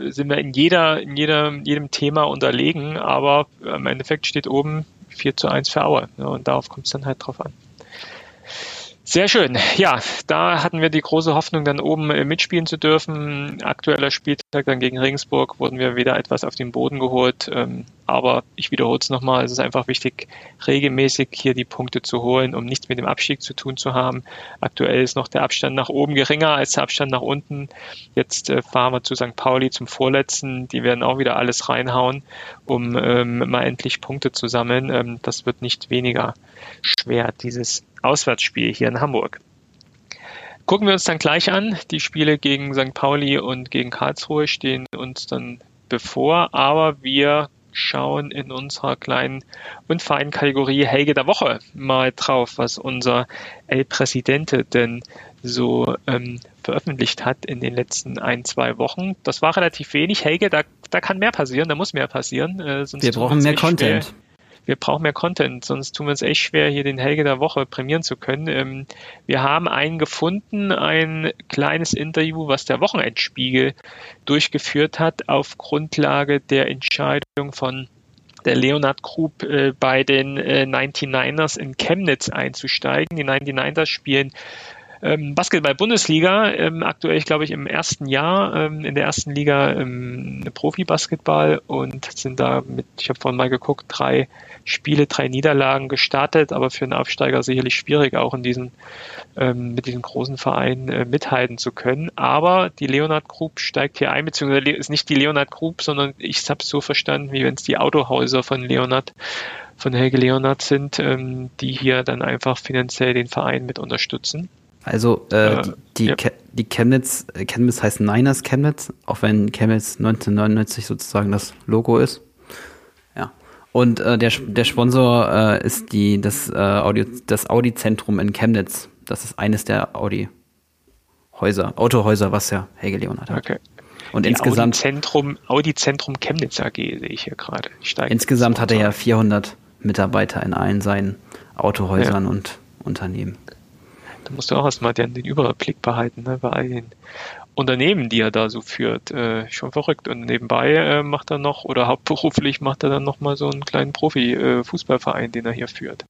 sind wir in jeder, in jeder, jedem Thema unterlegen, aber im Endeffekt steht oben 4 zu 1 für Aue. Ja, und darauf kommt es dann halt drauf an. Sehr schön. Ja, da hatten wir die große Hoffnung, dann oben äh, mitspielen zu dürfen. Aktueller Spieltag dann gegen Regensburg wurden wir wieder etwas auf den Boden geholt. Ähm, aber ich wiederhole es nochmal, es ist einfach wichtig, regelmäßig hier die Punkte zu holen, um nichts mit dem Abstieg zu tun zu haben. Aktuell ist noch der Abstand nach oben geringer als der Abstand nach unten. Jetzt äh, fahren wir zu St. Pauli zum Vorletzten. Die werden auch wieder alles reinhauen, um ähm, mal endlich Punkte zu sammeln. Ähm, das wird nicht weniger schwer, dieses Auswärtsspiel hier in Hamburg. Gucken wir uns dann gleich an. Die Spiele gegen St. Pauli und gegen Karlsruhe stehen uns dann bevor, aber wir schauen in unserer kleinen und feinen Kategorie Helge der Woche mal drauf, was unser El Presidente denn so ähm, veröffentlicht hat in den letzten ein, zwei Wochen. Das war relativ wenig. Helge, da, da kann mehr passieren, da muss mehr passieren.
Äh, wir brauchen mehr Content.
Schwer wir brauchen mehr Content, sonst tun wir uns echt schwer, hier den Helge der Woche prämieren zu können. Ähm, wir haben einen gefunden, ein kleines Interview, was der Wochenendspiegel durchgeführt hat, auf Grundlage der Entscheidung von der Leonard Group äh, bei den äh, 99ers in Chemnitz einzusteigen. Die 99ers spielen ähm, Basketball-Bundesliga, ähm, aktuell, glaube ich, im ersten Jahr ähm, in der ersten Liga ähm, Profi-Basketball und sind da mit, ich habe vorhin mal geguckt, drei Spiele, drei Niederlagen gestartet, aber für einen Aufsteiger sicherlich schwierig, auch in diesen, ähm, mit diesem großen Verein äh, mithalten zu können. Aber die Leonard Group steigt hier ein, beziehungsweise ist nicht die Leonard Group, sondern ich habe es so verstanden, wie wenn es die Autohäuser von Leonard von Helge Leonard sind, ähm, die hier dann einfach finanziell den Verein mit unterstützen.
Also äh, äh die, ja. die Chemnitz, äh, Chemnitz heißt Niners Chemnitz, auch wenn Chemnitz 1999 sozusagen das Logo ist. Und äh, der, der Sponsor äh, ist die, das, äh, Audio, das Audi-Zentrum in Chemnitz. Das ist eines der Audi-Häuser, Autohäuser, was ja Helge Leonard hat. Okay.
Und die insgesamt. Audi-Zentrum Audi -Zentrum Chemnitz AG sehe ich hier gerade.
Insgesamt hat er ja 400 Mitarbeiter in allen seinen Autohäusern ja. und Unternehmen.
Da musst du auch erstmal den, den Überblick behalten, ne, bei all den Unternehmen, die er da so führt. Äh, schon verrückt. Und nebenbei äh, macht er noch, oder hauptberuflich macht er dann nochmal so einen kleinen Profi-Fußballverein, äh, den er hier führt.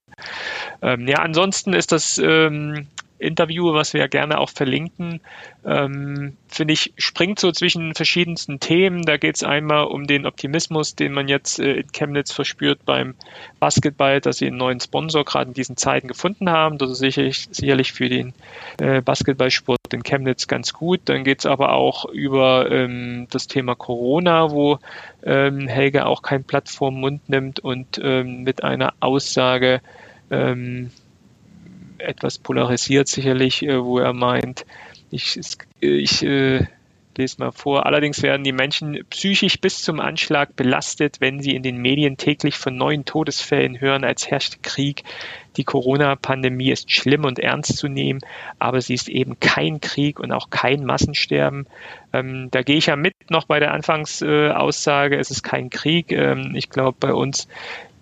Ähm, ja, ansonsten ist das ähm, Interview, was wir gerne auch verlinken, ähm, finde ich, springt so zwischen verschiedensten Themen. Da geht es einmal um den Optimismus, den man jetzt äh, in Chemnitz verspürt beim Basketball, dass sie einen neuen Sponsor gerade in diesen Zeiten gefunden haben. Das ist sicherlich, sicherlich für den äh, Basketballsport in Chemnitz ganz gut. Dann geht es aber auch über ähm, das Thema Corona, wo ähm, Helge auch kein Blatt vorm Mund nimmt und ähm, mit einer Aussage ähm, etwas polarisiert sicherlich, äh, wo er meint, ich, ich äh, lese mal vor. Allerdings werden die Menschen psychisch bis zum Anschlag belastet, wenn sie in den Medien täglich von neuen Todesfällen hören, als herrscht Krieg. Die Corona-Pandemie ist schlimm und ernst zu nehmen, aber sie ist eben kein Krieg und auch kein Massensterben. Ähm, da gehe ich ja mit noch bei der Anfangsaussage, äh, es ist kein Krieg. Ähm, ich glaube, bei uns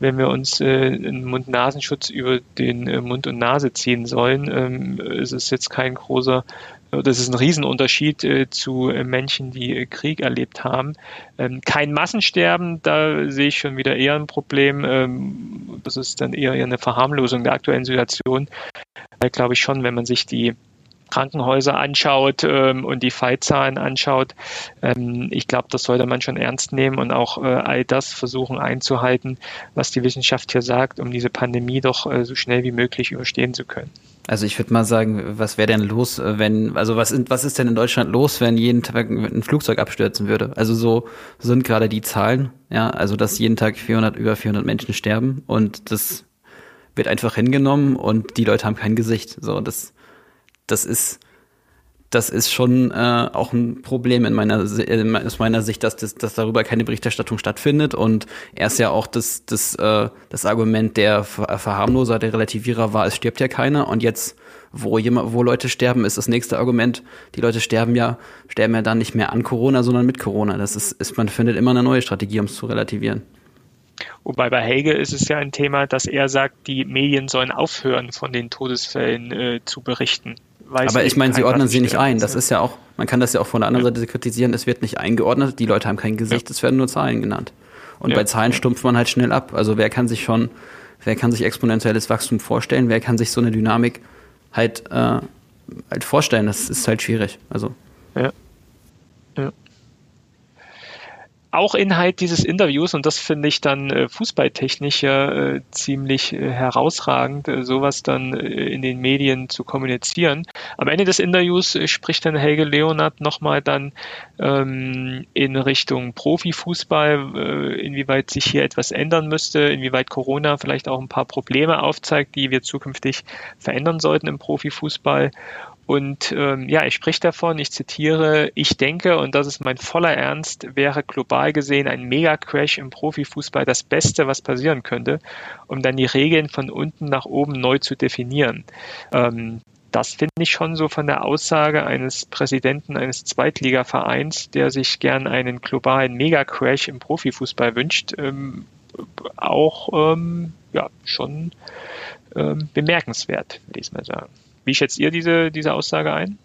wenn wir uns äh, einen Mund-Nasenschutz über den äh, Mund und Nase ziehen sollen, ähm, ist es jetzt kein großer das ist ein Riesenunterschied äh, zu äh, Menschen, die äh, Krieg erlebt haben. Ähm, kein Massensterben, da sehe ich schon wieder eher ein Problem. Ähm, das ist dann eher, eine Verharmlosung der aktuellen Situation. Da glaube ich schon, wenn man sich die Krankenhäuser anschaut ähm, und die Fallzahlen anschaut, ähm, ich glaube, das sollte man schon ernst nehmen und auch äh, all das versuchen einzuhalten, was die Wissenschaft hier sagt, um diese Pandemie doch äh, so schnell wie möglich überstehen zu können.
Also ich würde mal sagen, was wäre denn los, äh, wenn, also was, was ist denn in Deutschland los, wenn jeden Tag ein Flugzeug abstürzen würde? Also so sind gerade die Zahlen, ja, also dass jeden Tag 400, über 400 Menschen sterben und das wird einfach hingenommen und die Leute haben kein Gesicht. So, das das ist, das ist schon äh, auch ein Problem in meiner, aus meiner Sicht, dass, das, dass darüber keine Berichterstattung stattfindet. Und er ist ja auch das, das, äh, das Argument der Verharmloser, der Relativierer war, es stirbt ja keiner. Und jetzt, wo jemand, wo Leute sterben, ist das nächste Argument, die Leute sterben ja, sterben ja dann nicht mehr an Corona, sondern mit Corona. Das ist, ist man findet immer eine neue Strategie, um es zu relativieren.
Wobei bei Helge ist es ja ein Thema, dass er sagt, die Medien sollen aufhören, von den Todesfällen äh, zu berichten
weiß Aber ich meine, sie ordnen sie nicht ein. Das ist ja auch, man kann das ja auch von der anderen ja. Seite kritisieren, es wird nicht eingeordnet, die Leute haben kein Gesicht, ja. es werden nur Zahlen genannt. Und ja. bei Zahlen stumpft man halt schnell ab. Also wer kann sich schon wer kann sich exponentielles Wachstum vorstellen, wer kann sich so eine Dynamik halt, äh, halt vorstellen. Das ist halt schwierig. Also.
Ja. Auch Inhalt dieses Interviews, und das finde ich dann äh, fußballtechnisch ja äh, ziemlich äh, herausragend, äh, sowas dann äh, in den Medien zu kommunizieren. Am Ende des Interviews äh, spricht dann Helge Leonard nochmal dann ähm, in Richtung Profifußball, inwieweit sich hier etwas ändern müsste, inwieweit Corona vielleicht auch ein paar Probleme aufzeigt, die wir zukünftig verändern sollten im Profifußball. Und ähm, ja, ich spricht davon, ich zitiere, ich denke, und das ist mein voller Ernst, wäre global gesehen ein Mega-Crash im Profifußball das Beste, was passieren könnte, um dann die Regeln von unten nach oben neu zu definieren. Ähm, das finde ich schon so von der Aussage eines Präsidenten eines Zweitligavereins, der sich gern einen globalen Mega-Crash im Profifußball wünscht, ähm, auch ähm, ja, schon ähm, bemerkenswert, würde ich mal sagen. Wie schätzt ihr diese, diese Aussage ein?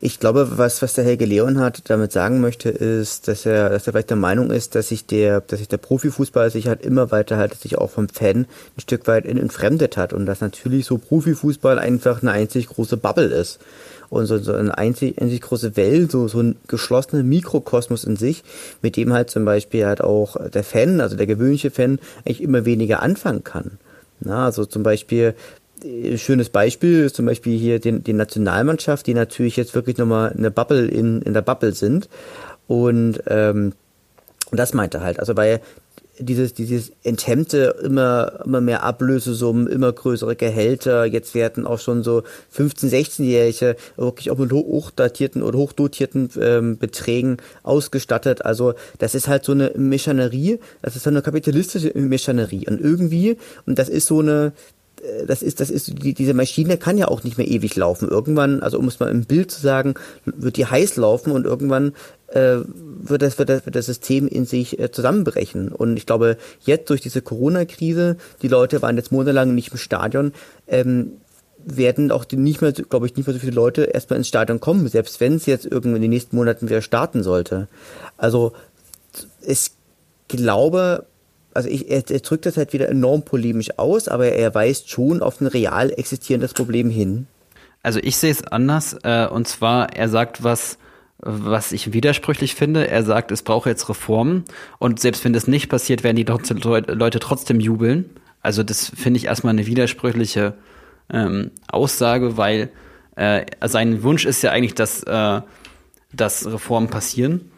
Ich glaube, was, was der Helge Leonhardt damit sagen möchte, ist, dass er, dass er vielleicht der Meinung ist, dass sich der, dass sich der Profifußball sich halt immer weiter halt sich auch vom Fan ein Stück weit entfremdet hat und dass natürlich so Profifußball einfach eine einzig große Bubble ist und so, so eine einzig, einzig große Welt, so, so ein geschlossener Mikrokosmos in sich, mit dem halt zum Beispiel halt auch der Fan, also der gewöhnliche Fan, eigentlich immer weniger anfangen kann. Na, also zum Beispiel, schönes Beispiel ist zum Beispiel hier die, die Nationalmannschaft, die natürlich jetzt wirklich nochmal eine Bubble in, in der Bubble sind. Und ähm, das meinte halt, also weil dieses, dieses enthemmte, immer, immer mehr Ablösesummen, immer größere Gehälter. Jetzt werden auch schon so 15-, 16-Jährige wirklich auch mit hochdatierten oder hochdotierten ähm, Beträgen ausgestattet. Also das ist halt so eine Mechanerie, das ist so eine kapitalistische Mechanerie. Und irgendwie, und das ist so eine, das ist, das ist, die, diese Maschine kann ja auch nicht mehr ewig laufen. Irgendwann, also um es mal im Bild zu sagen, wird die heiß laufen und irgendwann äh, wird, das, wird, das, wird das System in sich äh, zusammenbrechen. Und ich glaube, jetzt durch diese Corona-Krise, die Leute waren jetzt monatelang nicht im Stadion, ähm, werden auch nicht mehr, glaube ich, nicht mehr so viele Leute erstmal ins Stadion kommen, selbst wenn es jetzt irgendwann in den nächsten Monaten wieder starten sollte. Also ich glaube, also ich, er, er drückt das halt wieder enorm polemisch aus, aber er weist schon auf ein real existierendes Problem hin.
Also ich sehe es anders, äh, und zwar, er sagt was, was ich widersprüchlich finde. Er sagt, es braucht jetzt Reformen und selbst wenn das nicht passiert, werden die Leute trotzdem jubeln. Also das finde ich erstmal eine widersprüchliche ähm, Aussage, weil äh, sein Wunsch ist ja eigentlich, dass, äh, dass Reformen passieren.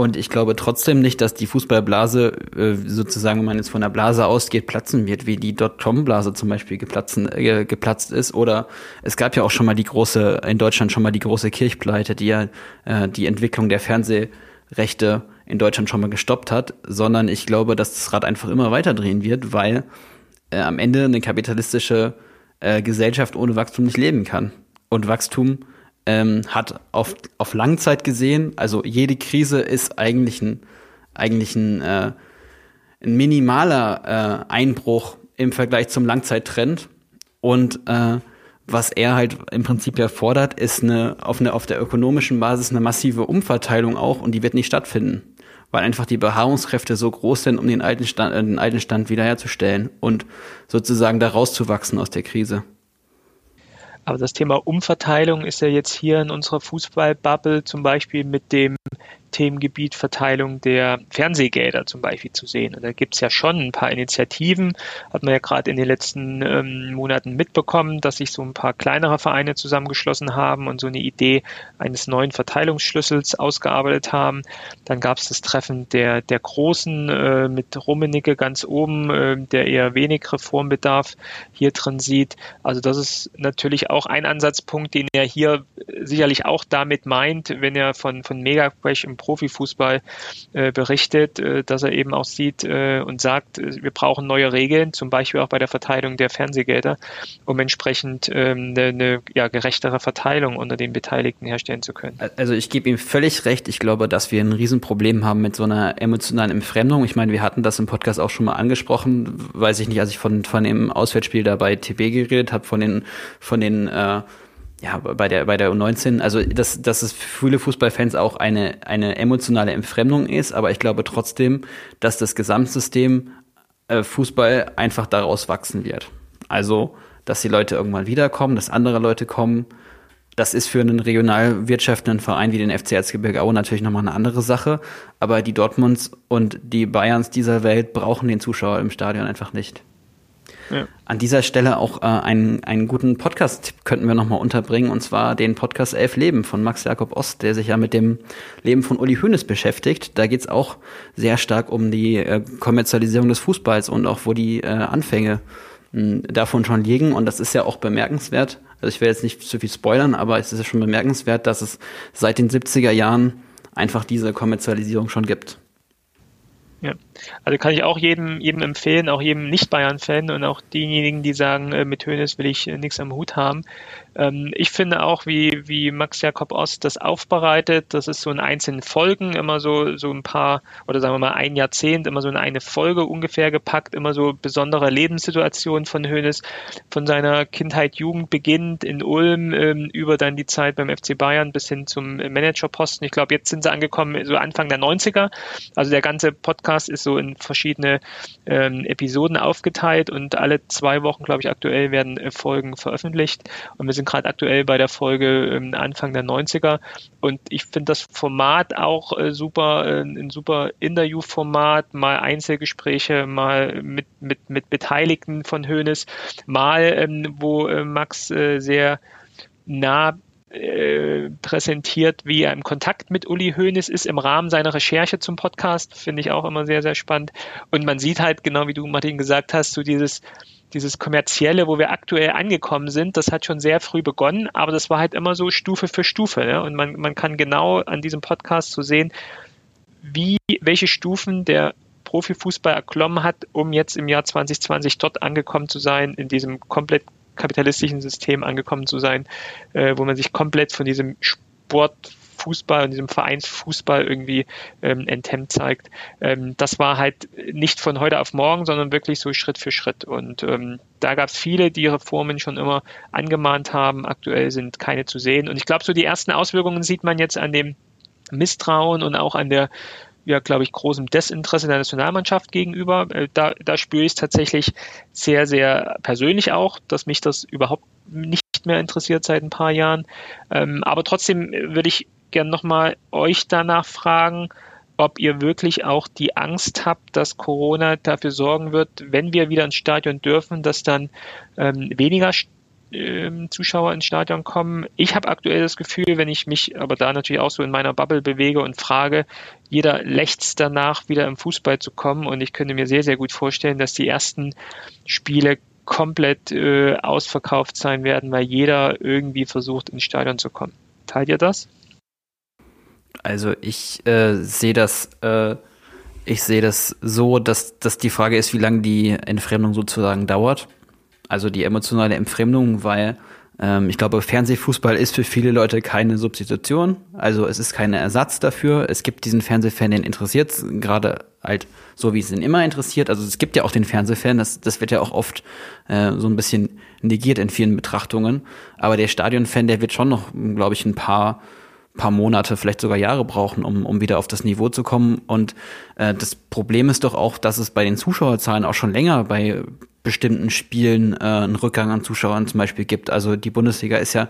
Und ich glaube trotzdem nicht, dass die Fußballblase, äh, sozusagen, wenn man jetzt von der Blase ausgeht, platzen wird, wie die Dotcom-Blase zum Beispiel geplatzen, äh, geplatzt ist. Oder es gab ja auch schon mal die große, in Deutschland schon mal die große Kirchpleite, die ja äh, die Entwicklung der Fernsehrechte in Deutschland schon mal gestoppt hat, sondern ich glaube, dass das Rad einfach immer weiter drehen wird, weil äh, am Ende eine kapitalistische äh, Gesellschaft ohne Wachstum nicht leben kann. Und Wachstum ähm, hat auf, auf Langzeit gesehen, also jede Krise ist eigentlich ein, eigentlich ein, äh, ein minimaler äh, Einbruch im Vergleich zum Langzeittrend. Und äh, was er halt im Prinzip ja fordert, ist eine auf, eine auf der ökonomischen Basis eine massive Umverteilung auch und die wird nicht stattfinden, weil einfach die Beharrungskräfte so groß sind, um den alten Stand, äh, den alten Stand wiederherzustellen und sozusagen da rauszuwachsen aus der Krise.
Aber das Thema Umverteilung ist ja jetzt hier in unserer Fußballbubble zum Beispiel mit dem Themengebiet Verteilung der Fernsehgelder zum Beispiel zu sehen. Und da gibt es ja schon ein paar Initiativen, hat man ja gerade in den letzten ähm, Monaten mitbekommen, dass sich so ein paar kleinere Vereine zusammengeschlossen haben und so eine Idee eines neuen Verteilungsschlüssels ausgearbeitet haben. Dann gab es das Treffen der, der Großen äh, mit Rummenigge ganz oben, äh, der eher wenig Reformbedarf hier drin sieht. Also das ist natürlich auch ein Ansatzpunkt, den er hier sicherlich auch damit meint, wenn er von, von Megacrash im Profifußball äh, berichtet, äh, dass er eben auch sieht äh, und sagt, äh, wir brauchen neue Regeln, zum Beispiel auch bei der Verteilung der Fernsehgelder, um entsprechend ähm, eine, eine ja, gerechtere Verteilung unter den Beteiligten herstellen zu können.
Also ich gebe ihm völlig recht. Ich glaube, dass wir ein Riesenproblem haben mit so einer emotionalen Entfremdung. Ich meine, wir hatten das im Podcast auch schon mal angesprochen, weiß ich nicht, als ich von, von dem Auswärtsspiel da bei TB geredet habe, von den, von den äh, ja, bei der, bei der U19, also dass, dass es für viele Fußballfans auch eine, eine emotionale Entfremdung ist, aber ich glaube trotzdem, dass das Gesamtsystem äh, Fußball einfach daraus wachsen wird. Also, dass die Leute irgendwann wiederkommen, dass andere Leute kommen. Das ist für einen regional wirtschaftenden Verein wie den FC Erzgebirge Aue natürlich nochmal eine andere Sache. Aber die Dortmunds und die Bayerns dieser Welt brauchen den Zuschauer im Stadion einfach nicht. Ja. An dieser Stelle auch äh, einen, einen guten Podcast-Tipp könnten wir nochmal unterbringen, und zwar den Podcast Elf Leben von Max Jakob Ost, der sich ja mit dem Leben von Uli Hoeneß beschäftigt. Da geht's auch sehr stark um die äh, Kommerzialisierung des Fußballs und auch wo die äh, Anfänge mh, davon schon liegen. Und das ist ja auch bemerkenswert. Also ich will jetzt nicht zu viel spoilern, aber es ist ja schon bemerkenswert, dass es seit den 70er Jahren einfach diese Kommerzialisierung schon gibt.
Ja, also kann ich auch jedem, jedem empfehlen, auch jedem Nicht-Bayern-Fan und auch diejenigen, die sagen, äh, mit Hönes will ich äh, nichts am Hut haben. Ähm, ich finde auch, wie, wie Max Jakob Ost das aufbereitet, das ist so in einzelnen Folgen immer so, so ein paar, oder sagen wir mal ein Jahrzehnt, immer so in eine Folge ungefähr gepackt, immer so besondere Lebenssituationen von Hönes, von seiner Kindheit, Jugend beginnt in Ulm, ähm, über dann die Zeit beim FC Bayern bis hin zum Managerposten. Ich glaube, jetzt sind sie angekommen, so Anfang der 90er. Also der ganze Podcast ist so in verschiedene ähm, Episoden aufgeteilt und alle zwei Wochen, glaube ich, aktuell werden äh, Folgen veröffentlicht. Und wir sind gerade aktuell bei der Folge ähm, Anfang der 90er. Und ich finde das Format auch äh, super, äh, ein super Interview-Format, mal Einzelgespräche, mal mit, mit, mit Beteiligten von Hönes, mal ähm, wo äh, Max sehr nah präsentiert, wie er im Kontakt mit Uli Hoeneß ist im Rahmen seiner Recherche zum Podcast, finde ich auch immer sehr, sehr spannend. Und man sieht halt, genau wie du, Martin, gesagt hast, so dieses, dieses kommerzielle, wo wir aktuell angekommen sind, das hat schon sehr früh begonnen, aber das war halt immer so Stufe für Stufe. Ne? Und man, man kann genau an diesem Podcast so sehen, wie, welche Stufen der Profifußball erklommen hat, um jetzt im Jahr 2020 dort angekommen zu sein, in diesem komplett kapitalistischen System angekommen zu sein, äh, wo man sich komplett von diesem Sport Fußball und diesem Vereinsfußball irgendwie ähm, enthemmt zeigt. Ähm, das war halt nicht von heute auf morgen, sondern wirklich so Schritt für Schritt. Und ähm, da gab es viele, die Reformen schon immer angemahnt haben. Aktuell sind keine zu sehen. Und ich glaube, so die ersten Auswirkungen sieht man jetzt an dem Misstrauen und auch an der ja, glaube ich, großem Desinteresse der Nationalmannschaft gegenüber. Äh, da, da spüre ich es tatsächlich sehr, sehr persönlich auch, dass mich das überhaupt nicht mehr interessiert seit ein paar Jahren. Ähm, aber trotzdem würde ich gerne nochmal euch danach fragen, ob ihr wirklich auch die Angst habt, dass Corona dafür sorgen wird, wenn wir wieder ins Stadion dürfen, dass dann ähm, weniger ähm, Zuschauer ins Stadion kommen. Ich habe aktuell das Gefühl, wenn ich mich aber da natürlich auch so in meiner Bubble bewege und frage, jeder lechzt danach, wieder im Fußball zu kommen. Und ich könnte mir sehr, sehr gut vorstellen, dass die ersten Spiele komplett äh, ausverkauft sein werden, weil jeder irgendwie versucht, ins Stadion zu kommen. Teilt ihr das?
Also ich äh, sehe das, äh, ich sehe das so, dass, dass die Frage ist, wie lange die Entfremdung sozusagen dauert. Also die emotionale Entfremdung, weil ähm, ich glaube, Fernsehfußball ist für viele Leute keine Substitution. Also es ist kein Ersatz dafür. Es gibt diesen Fernsehfan, den interessiert gerade halt so, wie es ihn immer interessiert. Also es gibt ja auch den Fernsehfan, das, das wird ja auch oft äh, so ein bisschen negiert in vielen Betrachtungen. Aber der Stadionfan, der wird schon noch, glaube ich, ein paar paar Monate, vielleicht sogar Jahre brauchen, um, um wieder auf das Niveau zu kommen. Und äh, das Problem ist doch auch, dass es bei den Zuschauerzahlen auch schon länger bei bestimmten Spielen äh, einen Rückgang an Zuschauern zum Beispiel gibt. Also die Bundesliga ist ja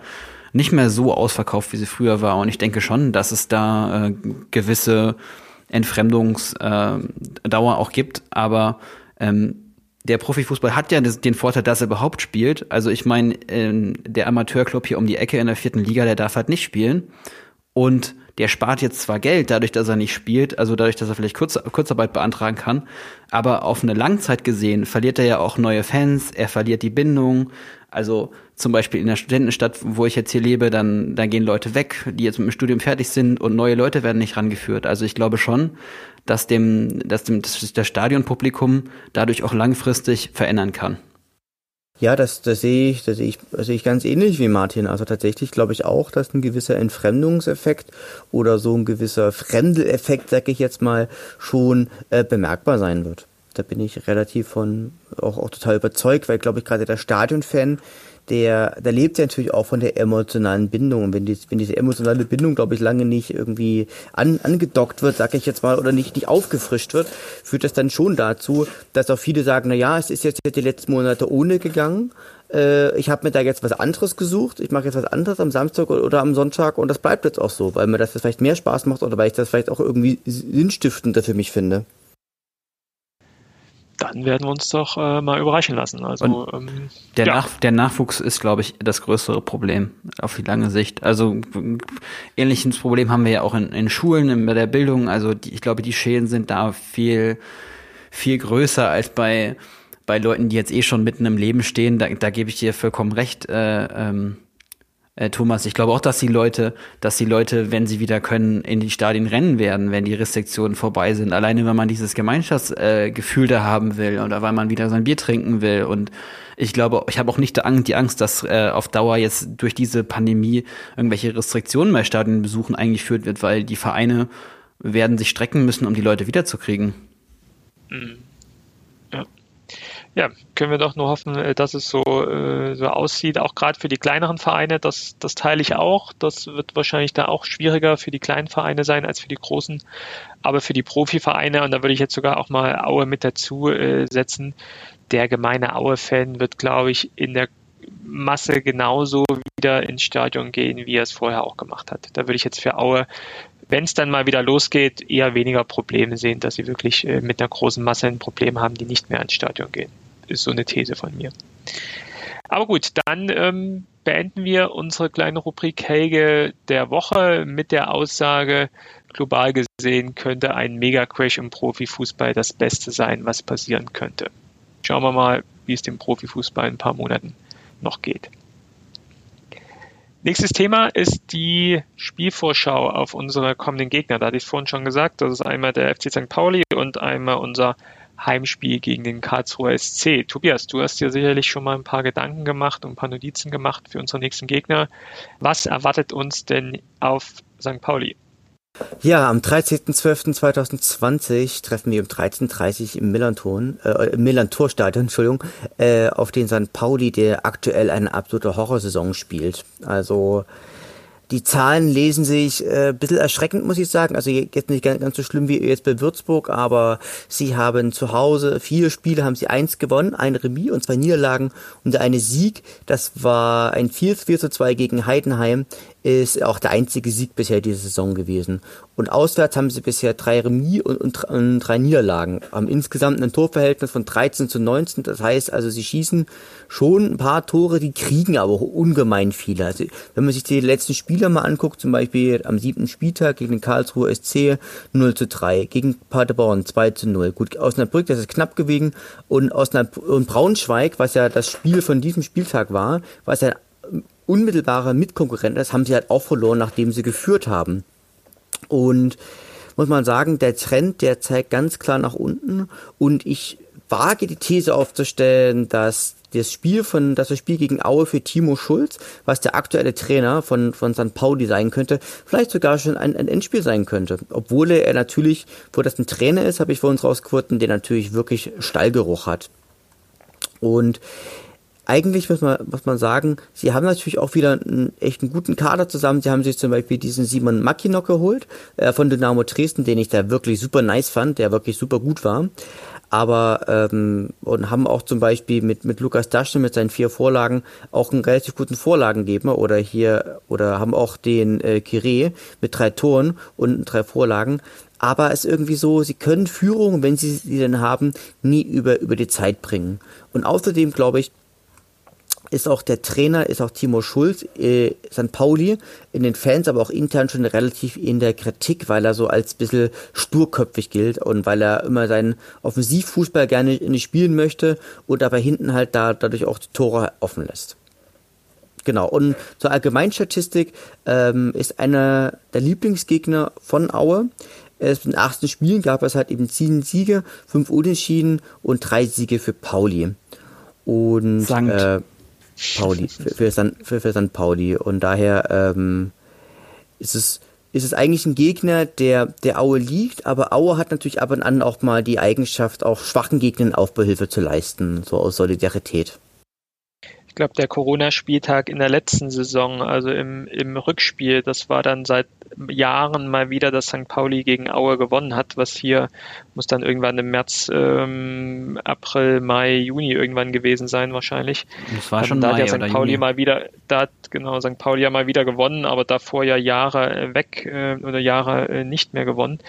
nicht mehr so ausverkauft, wie sie früher war. Und ich denke schon, dass es da äh, gewisse Entfremdungsdauer äh, auch gibt. Aber ähm, der Profifußball hat ja den Vorteil, dass er überhaupt spielt. Also ich meine, äh, der Amateurclub hier um die Ecke in der vierten Liga, der darf halt nicht spielen. Und der spart jetzt zwar Geld dadurch, dass er nicht spielt, also dadurch, dass er vielleicht Kurz Kurzarbeit beantragen kann, aber auf eine Langzeit gesehen verliert er ja auch neue Fans, er verliert die Bindung. Also zum Beispiel in der Studentenstadt, wo ich jetzt hier lebe, dann, dann gehen Leute weg, die jetzt mit dem Studium fertig sind und neue Leute werden nicht rangeführt. Also ich glaube schon, dass dem, dass dem dass das Stadionpublikum dadurch auch langfristig verändern kann.
Ja, das, das sehe ich, das sehe ich, das sehe ich ganz ähnlich wie Martin. Also tatsächlich glaube ich auch, dass ein gewisser Entfremdungseffekt oder so ein gewisser Fremdeleffekt, sag ich jetzt mal, schon äh, bemerkbar sein wird. Da bin ich relativ von auch, auch total überzeugt, weil glaube ich gerade der Stadionfan, der, der lebt ja natürlich auch von der emotionalen Bindung. Und wenn, die, wenn diese emotionale Bindung, glaube ich, lange nicht irgendwie an, angedockt wird, sage ich jetzt mal, oder nicht, nicht aufgefrischt wird, führt das dann schon dazu, dass auch viele sagen, na ja, es ist jetzt die letzten Monate ohne gegangen. Äh, ich habe mir da jetzt was anderes gesucht. Ich mache jetzt was anderes am Samstag oder am Sonntag und das bleibt jetzt auch so, weil mir das vielleicht mehr Spaß macht oder weil ich das vielleicht auch irgendwie sinnstiftender für mich finde
dann werden wir uns doch äh, mal überraschen lassen. Also ähm,
der, ja. Nach, der Nachwuchs ist, glaube ich, das größere Problem auf die lange Sicht. Also ähnliches Problem haben wir ja auch in, in Schulen, in, bei der Bildung. Also die, ich glaube, die Schäden sind da viel viel größer als bei bei Leuten, die jetzt eh schon mitten im Leben stehen. Da, da gebe ich dir vollkommen recht. Äh, ähm, äh, Thomas. Ich glaube auch, dass die Leute, dass die Leute, wenn sie wieder können, in die Stadien rennen werden, wenn die Restriktionen vorbei sind. Alleine, wenn man dieses Gemeinschaftsgefühl äh, da haben will oder weil man wieder sein Bier trinken will. Und ich glaube, ich habe auch nicht die Angst, dass äh, auf Dauer jetzt durch diese Pandemie irgendwelche Restriktionen bei Stadionbesuchen eingeführt wird, weil die Vereine werden sich strecken müssen, um die Leute wiederzukriegen.
Mhm ja, können wir doch nur hoffen, äh, dass es so, äh, so aussieht, auch gerade für die kleineren Vereine, das, das teile ich auch. Das wird wahrscheinlich da auch schwieriger für die kleinen Vereine sein als für die großen. Aber für die Profivereine, und da würde ich jetzt sogar auch mal Aue mit dazu äh, setzen, der gemeine Aue-Fan wird, glaube ich, in der Masse genauso wieder ins Stadion gehen, wie er es vorher auch gemacht hat. Da würde ich jetzt für Aue wenn es dann mal wieder losgeht, eher weniger Probleme sehen, dass sie wirklich äh, mit einer großen Masse ein Problem haben, die nicht mehr ins Stadion gehen. Ist so eine These von mir. Aber gut, dann ähm, beenden wir unsere kleine Rubrik Helge der Woche mit der Aussage, global gesehen könnte ein Mega-Crash im Profifußball das Beste sein, was passieren könnte. Schauen wir mal, wie es dem Profifußball in ein paar Monaten noch geht. Nächstes Thema ist die Spielvorschau auf unsere kommenden Gegner. Da hatte ich vorhin schon gesagt, das ist einmal der FC St. Pauli und einmal unser Heimspiel gegen den Karlsruher SC. Tobias, du hast dir sicherlich schon mal ein paar Gedanken gemacht und ein paar Notizen gemacht für unsere nächsten Gegner. Was erwartet uns denn auf St. Pauli?
Ja, am 13.12.2020 treffen wir um 13.30 Uhr im Millanton, äh, im Millantorstadion, Entschuldigung, äh, auf den St. Pauli, der aktuell eine absolute Horrorsaison spielt. Also die Zahlen lesen sich äh, ein bisschen erschreckend, muss ich sagen. Also jetzt nicht ganz, ganz so schlimm wie jetzt bei Würzburg, aber sie haben zu Hause vier Spiele, haben sie eins gewonnen, ein Remis und zwei Niederlagen und eine Sieg. Das war ein 4 4 zu 2 gegen Heidenheim ist auch der einzige Sieg bisher diese Saison gewesen. Und auswärts haben sie bisher drei Remis und, und, und, drei Niederlagen. Haben insgesamt ein Torverhältnis von 13 zu 19. Das heißt also, sie schießen schon ein paar Tore, die kriegen aber auch ungemein viele. Also, wenn man sich die letzten Spiele mal anguckt, zum Beispiel am siebten Spieltag gegen den Karlsruher SC 0 zu 3, gegen Paderborn 2 zu 0. Gut, Osnabrück, das ist knapp gewesen. Und, Osnabrück, und Braunschweig, was ja das Spiel von diesem Spieltag war, was ja unmittelbarer Mitkonkurrent ist, haben sie halt auch verloren, nachdem sie geführt haben. Und muss man sagen, der Trend, der zeigt ganz klar nach unten. Und ich wage die These aufzustellen, dass das Spiel von, dass das Spiel gegen Aue für Timo Schulz, was der aktuelle Trainer von, von St. Pauli sein könnte, vielleicht sogar schon ein, ein Endspiel sein könnte. Obwohl er natürlich, wo das ein Trainer ist, habe ich vor uns rausgefunden, der natürlich wirklich Stallgeruch hat. Und eigentlich muss man, muss man sagen, sie haben natürlich auch wieder einen echt einen guten Kader zusammen. Sie haben sich zum Beispiel diesen Simon Mackinock geholt äh, von Dynamo Dresden, den ich da wirklich super nice fand, der wirklich super gut war. Aber ähm, und haben auch zum Beispiel mit mit Lukas Daschner mit seinen vier Vorlagen auch einen relativ guten Vorlagengeber oder hier oder haben auch den äh, Kire mit drei Toren und drei Vorlagen aber es ist irgendwie so, sie können Führung, wenn sie sie denn haben, nie über, über die Zeit bringen. Und außerdem glaube ich, ist auch der Trainer, ist auch Timo Schulz, äh, St. Pauli, in den Fans, aber auch intern schon relativ in der Kritik, weil er so als bisschen sturköpfig gilt und weil er immer seinen Offensivfußball gerne nicht spielen möchte und aber hinten halt da dadurch auch die Tore offen lässt. Genau, und zur Allgemeinstatistik ähm, ist einer der Lieblingsgegner von Aue. In den achten Spielen gab es halt eben sieben Siege, fünf Unentschieden und drei Siege für Pauli. Und
Sankt. Äh,
Pauli, für, für, San, für, für St. Pauli. Und daher ähm, ist es ist es eigentlich ein Gegner, der der Aue liegt, aber Aue hat natürlich ab und an auch mal die Eigenschaft, auch schwachen Gegnern Aufbauhilfe zu leisten, so aus Solidarität
glaube, der Corona-Spieltag in der letzten Saison, also im, im Rückspiel, das war dann seit Jahren mal wieder, dass St. Pauli gegen Aue gewonnen hat, was hier muss dann irgendwann im März, ähm, April, Mai, Juni irgendwann gewesen sein wahrscheinlich.
Das war schon da
Mai hat ja St. Pauli Juni. mal wieder, da hat genau St. Pauli ja mal wieder gewonnen, aber davor ja Jahre weg äh, oder Jahre äh, nicht mehr gewonnen.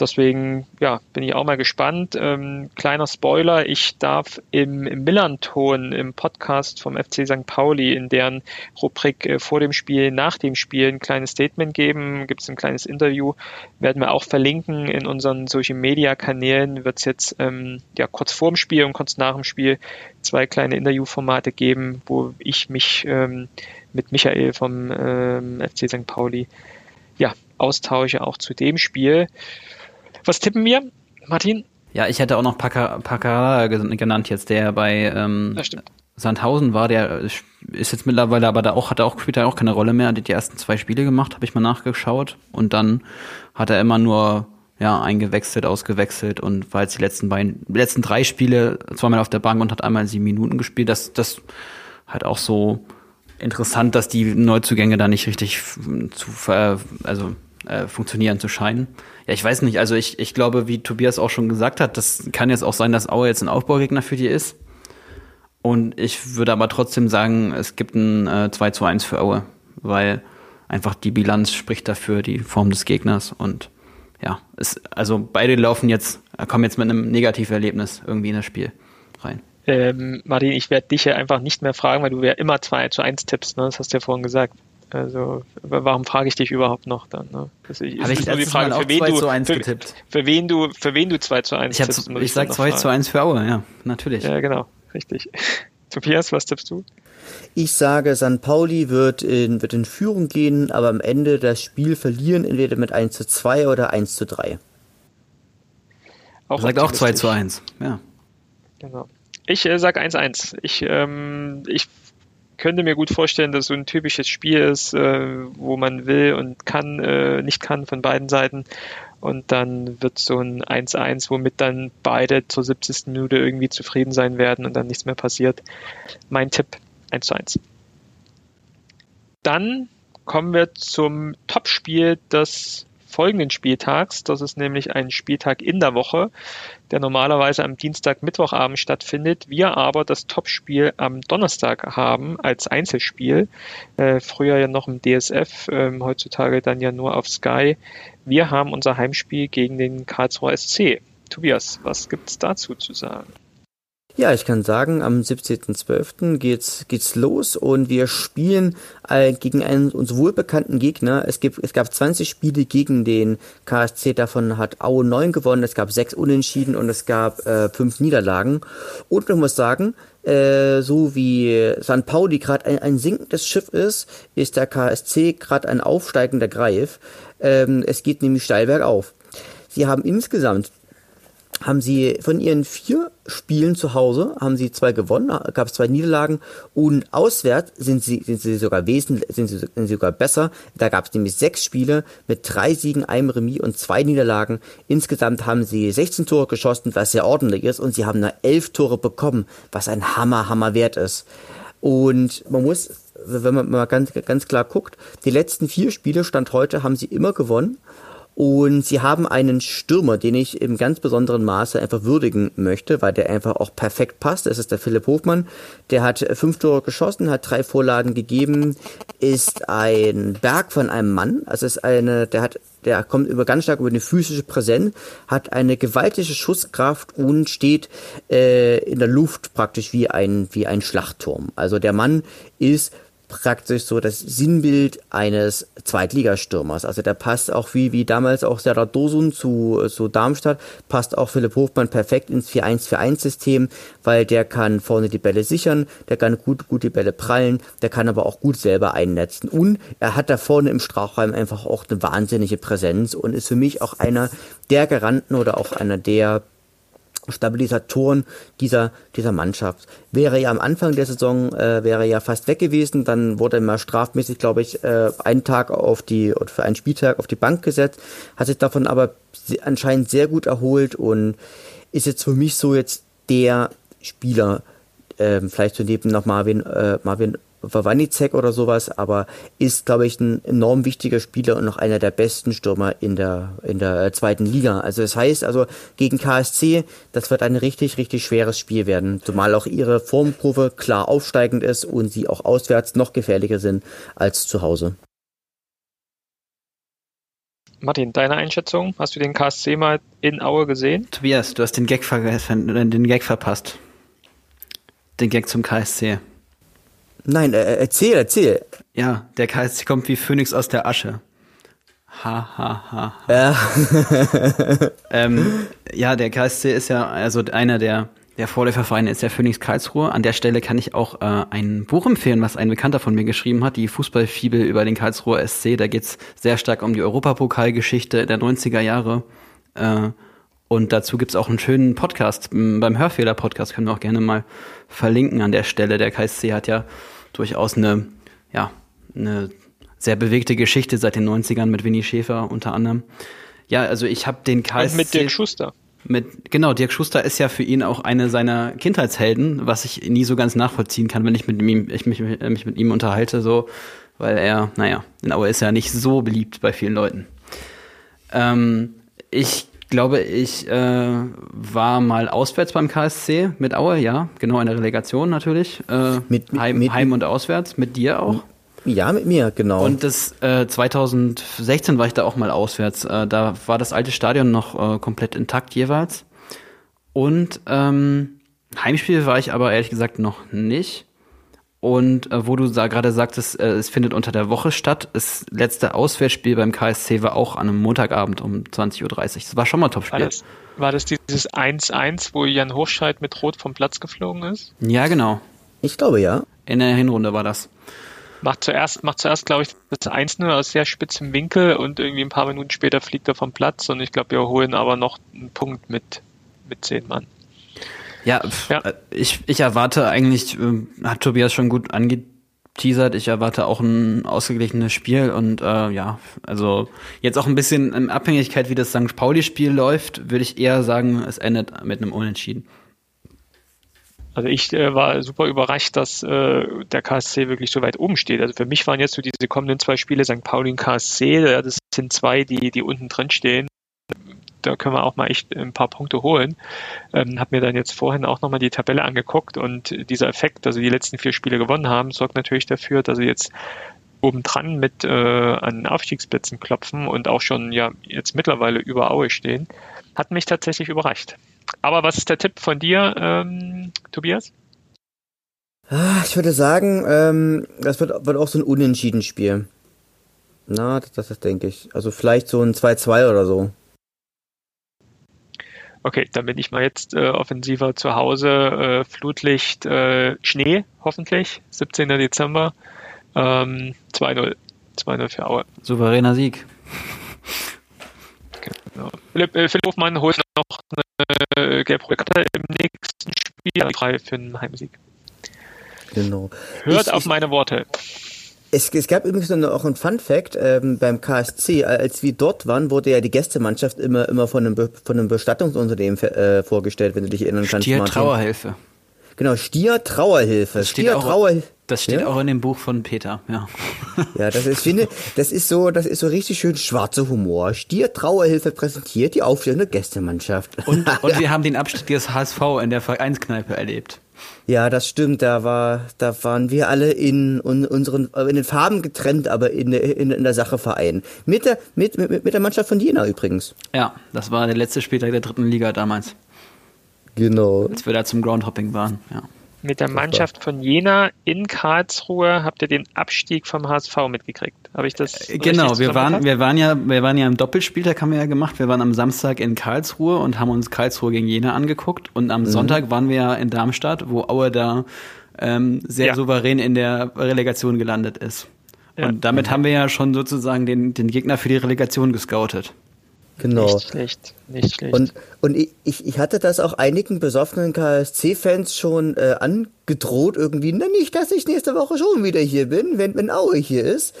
Deswegen ja, bin ich auch mal gespannt. Ähm, kleiner Spoiler, ich darf im, im Millanton im Podcast vom FC St. Pauli in deren Rubrik äh, vor dem Spiel, nach dem Spiel ein kleines Statement geben. Gibt es ein kleines Interview, werden wir auch verlinken in unseren Social Media Kanälen. Wird es jetzt ähm, ja kurz vorm Spiel und kurz nach dem Spiel zwei kleine Interviewformate geben, wo ich mich ähm, mit Michael vom ähm, FC St. Pauli ja, austausche auch zu dem Spiel. Was tippen wir, Martin?
Ja, ich hätte auch noch Paccarada genannt jetzt, der bei ähm, Sandhausen war, der ist jetzt mittlerweile, aber da auch hat er auch spielt er auch keine Rolle mehr. Hat die ersten zwei Spiele gemacht, habe ich mal nachgeschaut und dann hat er immer nur ja eingewechselt, ausgewechselt und war jetzt die letzten beiden, letzten drei Spiele zweimal auf der Bank und hat einmal sieben Minuten gespielt. Das das halt auch so interessant, dass die Neuzugänge da nicht richtig zu also äh, funktionieren zu scheinen. Ja, ich weiß nicht, also ich, ich glaube, wie Tobias auch schon gesagt hat, das kann jetzt auch sein, dass Aue jetzt ein Aufbaugegner für die ist. Und ich würde aber trotzdem sagen, es gibt ein äh, 2 zu 1 für Aue, weil einfach die Bilanz spricht dafür, die Form des Gegners. Und ja, es, also beide laufen jetzt, kommen jetzt mit einem Negativerlebnis irgendwie in das Spiel rein.
Ähm, Martin, ich werde dich ja einfach nicht mehr fragen, weil du ja immer 2 zu 1 tippst, ne? das hast du ja vorhin gesagt. Also warum frage ich dich überhaupt noch dann? Ne?
Also, Habe ich nur die Frage, für wen, du,
für, für, wen du für wen du 2 zu 1
ich tippst. Ich, ich sag 2 zu 1 für Aue, ja, natürlich.
Ja, genau, richtig. Tobias, was tippst du?
Ich sage, San Pauli wird in, wird in Führung gehen, aber am Ende das Spiel verlieren, entweder mit 1 zu 2 oder 1 zu 3.
Auch sagt auch 2 zu 1, ja.
Genau. Ich äh, sage 1-1. Ich, ähm, ich könnte mir gut vorstellen, dass so ein typisches Spiel ist, äh, wo man will und kann, äh, nicht kann von beiden Seiten. Und dann wird so ein 1-1, womit dann beide zur 70. Minute irgendwie zufrieden sein werden und dann nichts mehr passiert. Mein Tipp 1 zu 1. Dann kommen wir zum Topspiel des folgenden Spieltags. Das ist nämlich ein Spieltag in der Woche, der normalerweise am Dienstag, Mittwochabend stattfindet. Wir aber das Topspiel am Donnerstag haben als Einzelspiel. Äh, früher ja noch im DSF, äh, heutzutage dann ja nur auf Sky. Wir haben unser Heimspiel gegen den Karlsruher SC. Tobias, was gibt's dazu zu sagen?
Ja, ich kann sagen, am 17.12. geht's, geht's los und wir spielen äh, gegen einen uns wohlbekannten Gegner. Es, gibt, es gab 20 Spiele gegen den KSC, davon hat Aue 9 gewonnen, es gab 6 Unentschieden und es gab äh, 5 Niederlagen. Und man muss sagen, äh, so wie San Pauli gerade ein, ein sinkendes Schiff ist, ist der KSC gerade ein aufsteigender Greif. Ähm, es geht nämlich steil bergauf. Sie haben insgesamt haben sie von ihren vier Spielen zu Hause, haben sie zwei gewonnen, gab es zwei Niederlagen und auswärts sind sie, sind sie sogar wesentlich, sind sie, sind sie sogar besser. Da gab es nämlich sechs Spiele mit drei Siegen, einem Remis und zwei Niederlagen. Insgesamt haben sie 16 Tore geschossen, was sehr ordentlich ist und sie haben nur elf Tore bekommen, was ein Hammer, Hammer wert ist. Und man muss, wenn man mal ganz, ganz klar guckt, die letzten vier Spiele, Stand heute, haben sie immer gewonnen. Und sie haben einen Stürmer, den ich im ganz besonderen Maße einfach würdigen möchte, weil der einfach auch perfekt passt. Das ist der Philipp Hofmann. Der hat fünf Tore geschossen, hat drei Vorlagen gegeben, ist ein Berg von einem Mann. Also ist eine, der hat, der kommt über ganz stark über eine physische Präsenz, hat eine gewaltige Schusskraft und steht äh, in der Luft praktisch wie ein wie ein Schlachtturm. Also der Mann ist praktisch so das Sinnbild eines Zweitligastürmers. Also der passt auch wie, wie damals auch Serdar Dosun zu, zu Darmstadt, passt auch Philipp Hofmann perfekt ins 4-1-4-1-System, weil der kann vorne die Bälle sichern, der kann gut, gut die Bälle prallen, der kann aber auch gut selber einnetzen. Und er hat da vorne im Strafraum einfach auch eine wahnsinnige Präsenz und ist für mich auch einer der Garanten oder auch einer der Stabilisatoren dieser, dieser Mannschaft. Wäre ja am Anfang der Saison, äh, wäre ja fast weg gewesen, dann wurde er mal strafmäßig, glaube ich, äh, einen Tag auf die, oder für einen Spieltag auf die Bank gesetzt, hat sich davon aber anscheinend sehr gut erholt und ist jetzt für mich so jetzt der Spieler, ähm, vielleicht so neben noch Marvin, äh, Marvin Wawanicek oder sowas, aber ist, glaube ich, ein enorm wichtiger Spieler und noch einer der besten Stürmer in der, in der äh, zweiten Liga. Also das heißt, also gegen KSC, das wird ein richtig, richtig schweres Spiel werden, zumal auch ihre Formkurve klar aufsteigend ist und sie auch auswärts noch gefährlicher sind als zu Hause.
Martin, deine Einschätzung? Hast du den KSC mal in Aue gesehen?
Tobias, du hast den Gag, ver den Gag verpasst. Den Gag zum KSC.
Nein, äh, erzähl, erzähl.
Ja, der KSC kommt wie Phönix aus der Asche. Ha, ha, ha. ha.
Ja.
ähm, ja, der KSC ist ja also einer der, der Vorläufervereine ist der Phoenix Karlsruhe. An der Stelle kann ich auch äh, ein Buch empfehlen, was ein Bekannter von mir geschrieben hat, die Fußballfibel über den Karlsruher SC. Da geht's sehr stark um die Europapokalgeschichte der 90er Jahre. Äh, und dazu gibt's auch einen schönen Podcast. Beim Hörfehler-Podcast können wir auch gerne mal verlinken an der Stelle. Der KSC hat ja durchaus eine, ja, eine sehr bewegte Geschichte seit den 90ern mit Winnie Schäfer unter anderem. Ja, also ich habe den KSC.
Und mit Dirk Schuster.
Mit, genau, Dirk Schuster ist ja für ihn auch eine seiner Kindheitshelden, was ich nie so ganz nachvollziehen kann, wenn ich mit ihm, ich mich, mich mit ihm unterhalte, so, weil er, naja, in Aue ist ja nicht so beliebt bei vielen Leuten. Ähm, ich glaube, ich äh, war mal auswärts beim KSC mit Aue, ja, genau in der Relegation natürlich. Äh, mit, Heim, mit, Heim und auswärts, mit dir auch.
Ja, mit mir, genau.
Und das äh, 2016 war ich da auch mal auswärts. Äh, da war das alte Stadion noch äh, komplett intakt jeweils. Und ähm, Heimspiel war ich aber ehrlich gesagt noch nicht. Und äh, wo du da gerade sagtest, äh, es findet unter der Woche statt. Das letzte Auswärtsspiel beim KSC war auch an einem Montagabend um 20.30 Uhr. Das war schon mal Topspiel.
War das, war das dieses 1-1, wo Jan Hochscheid mit Rot vom Platz geflogen ist?
Ja, genau.
Ich glaube ja.
In der Hinrunde war das.
Macht zuerst, macht zuerst, glaube ich, das 1-0 aus sehr spitzem Winkel und irgendwie ein paar Minuten später fliegt er vom Platz und ich glaube, wir holen aber noch einen Punkt mit, mit zehn Mann.
Ja, ja. Äh, ich, ich erwarte eigentlich, äh, hat Tobias schon gut angeteasert, ich erwarte auch ein ausgeglichenes Spiel und äh, ja, also jetzt auch ein bisschen in Abhängigkeit, wie das St. Pauli-Spiel läuft, würde ich eher sagen, es endet mit einem Unentschieden.
Also ich äh, war super überrascht, dass äh, der KSC wirklich so weit oben steht. Also für mich waren jetzt so diese kommenden zwei Spiele St. Pauli und KSC, das sind zwei, die, die unten drin stehen da können wir auch mal echt ein paar Punkte holen. Ähm, habe mir dann jetzt vorhin auch nochmal die Tabelle angeguckt und dieser Effekt, also die letzten vier Spiele gewonnen haben, sorgt natürlich dafür, dass sie jetzt obendran mit äh, an Aufstiegsplätzen klopfen und auch schon ja jetzt mittlerweile über Aue stehen, hat mich tatsächlich überrascht. Aber was ist der Tipp von dir, ähm, Tobias?
Ah, ich würde sagen, ähm, das wird, wird auch so ein Unentschieden-Spiel. Na, das, das denke ich. Also vielleicht so ein 2-2 oder so.
Okay, dann bin ich mal jetzt äh, offensiver zu Hause. Äh, Flutlicht, äh, Schnee, hoffentlich. 17. Dezember. Ähm, 2-0. 2-0 für Aue.
Souveräner Sieg.
Genau. Philipp, äh, Philipp Hofmann holt noch eine gelb-rote Karte im nächsten Spiel. Drei für einen Heimsieg.
Genau.
Hört ich, auf ich, meine Worte.
Es, es gab übrigens noch auch ein Fun Fact ähm, beim KSC. Als wir dort waren, wurde ja die Gästemannschaft immer immer von einem, Be von einem Bestattungsunternehmen äh, vorgestellt, wenn du dich erinnern kannst.
Stier Martin. Trauerhilfe.
Genau, Stier Trauerhilfe.
Das steht, Stier, auch, Trauer das steht ja? auch in dem Buch von Peter, ja.
Ja, das ist, finde, das ist so, das ist so richtig schön schwarzer Humor. Stier Trauerhilfe präsentiert die aufstehende Gästemannschaft.
Und, und wir haben den Abstieg des HSV in der Vereinskneipe erlebt.
Ja, das stimmt. Da war, da waren wir alle in unseren, in den Farben getrennt, aber in, in, in der Sache vereint. Mit der, mit, mit, mit der Mannschaft von Jena übrigens.
Ja, das war der letzte Spieltag der dritten Liga damals.
Genau.
Als wir da zum Groundhopping waren, ja.
Mit der Mannschaft von Jena in Karlsruhe habt ihr den Abstieg vom HSV mitgekriegt. Habe ich das?
Äh, genau, wir waren, wir waren ja, wir waren ja im Doppelspieltag haben wir ja gemacht. Wir waren am Samstag in Karlsruhe und haben uns Karlsruhe gegen Jena angeguckt und am mhm. Sonntag waren wir ja in Darmstadt, wo Aue da ähm, sehr ja. souverän in der Relegation gelandet ist. Ja. Und damit mhm. haben wir ja schon sozusagen den, den Gegner für die Relegation gescoutet.
Genau.
Nicht schlecht, nicht schlecht.
Und, und ich, ich hatte das auch einigen besoffenen KSC-Fans schon äh, angedroht irgendwie, na nicht, dass ich nächste Woche schon wieder hier bin, wenn, wenn Aue hier ist.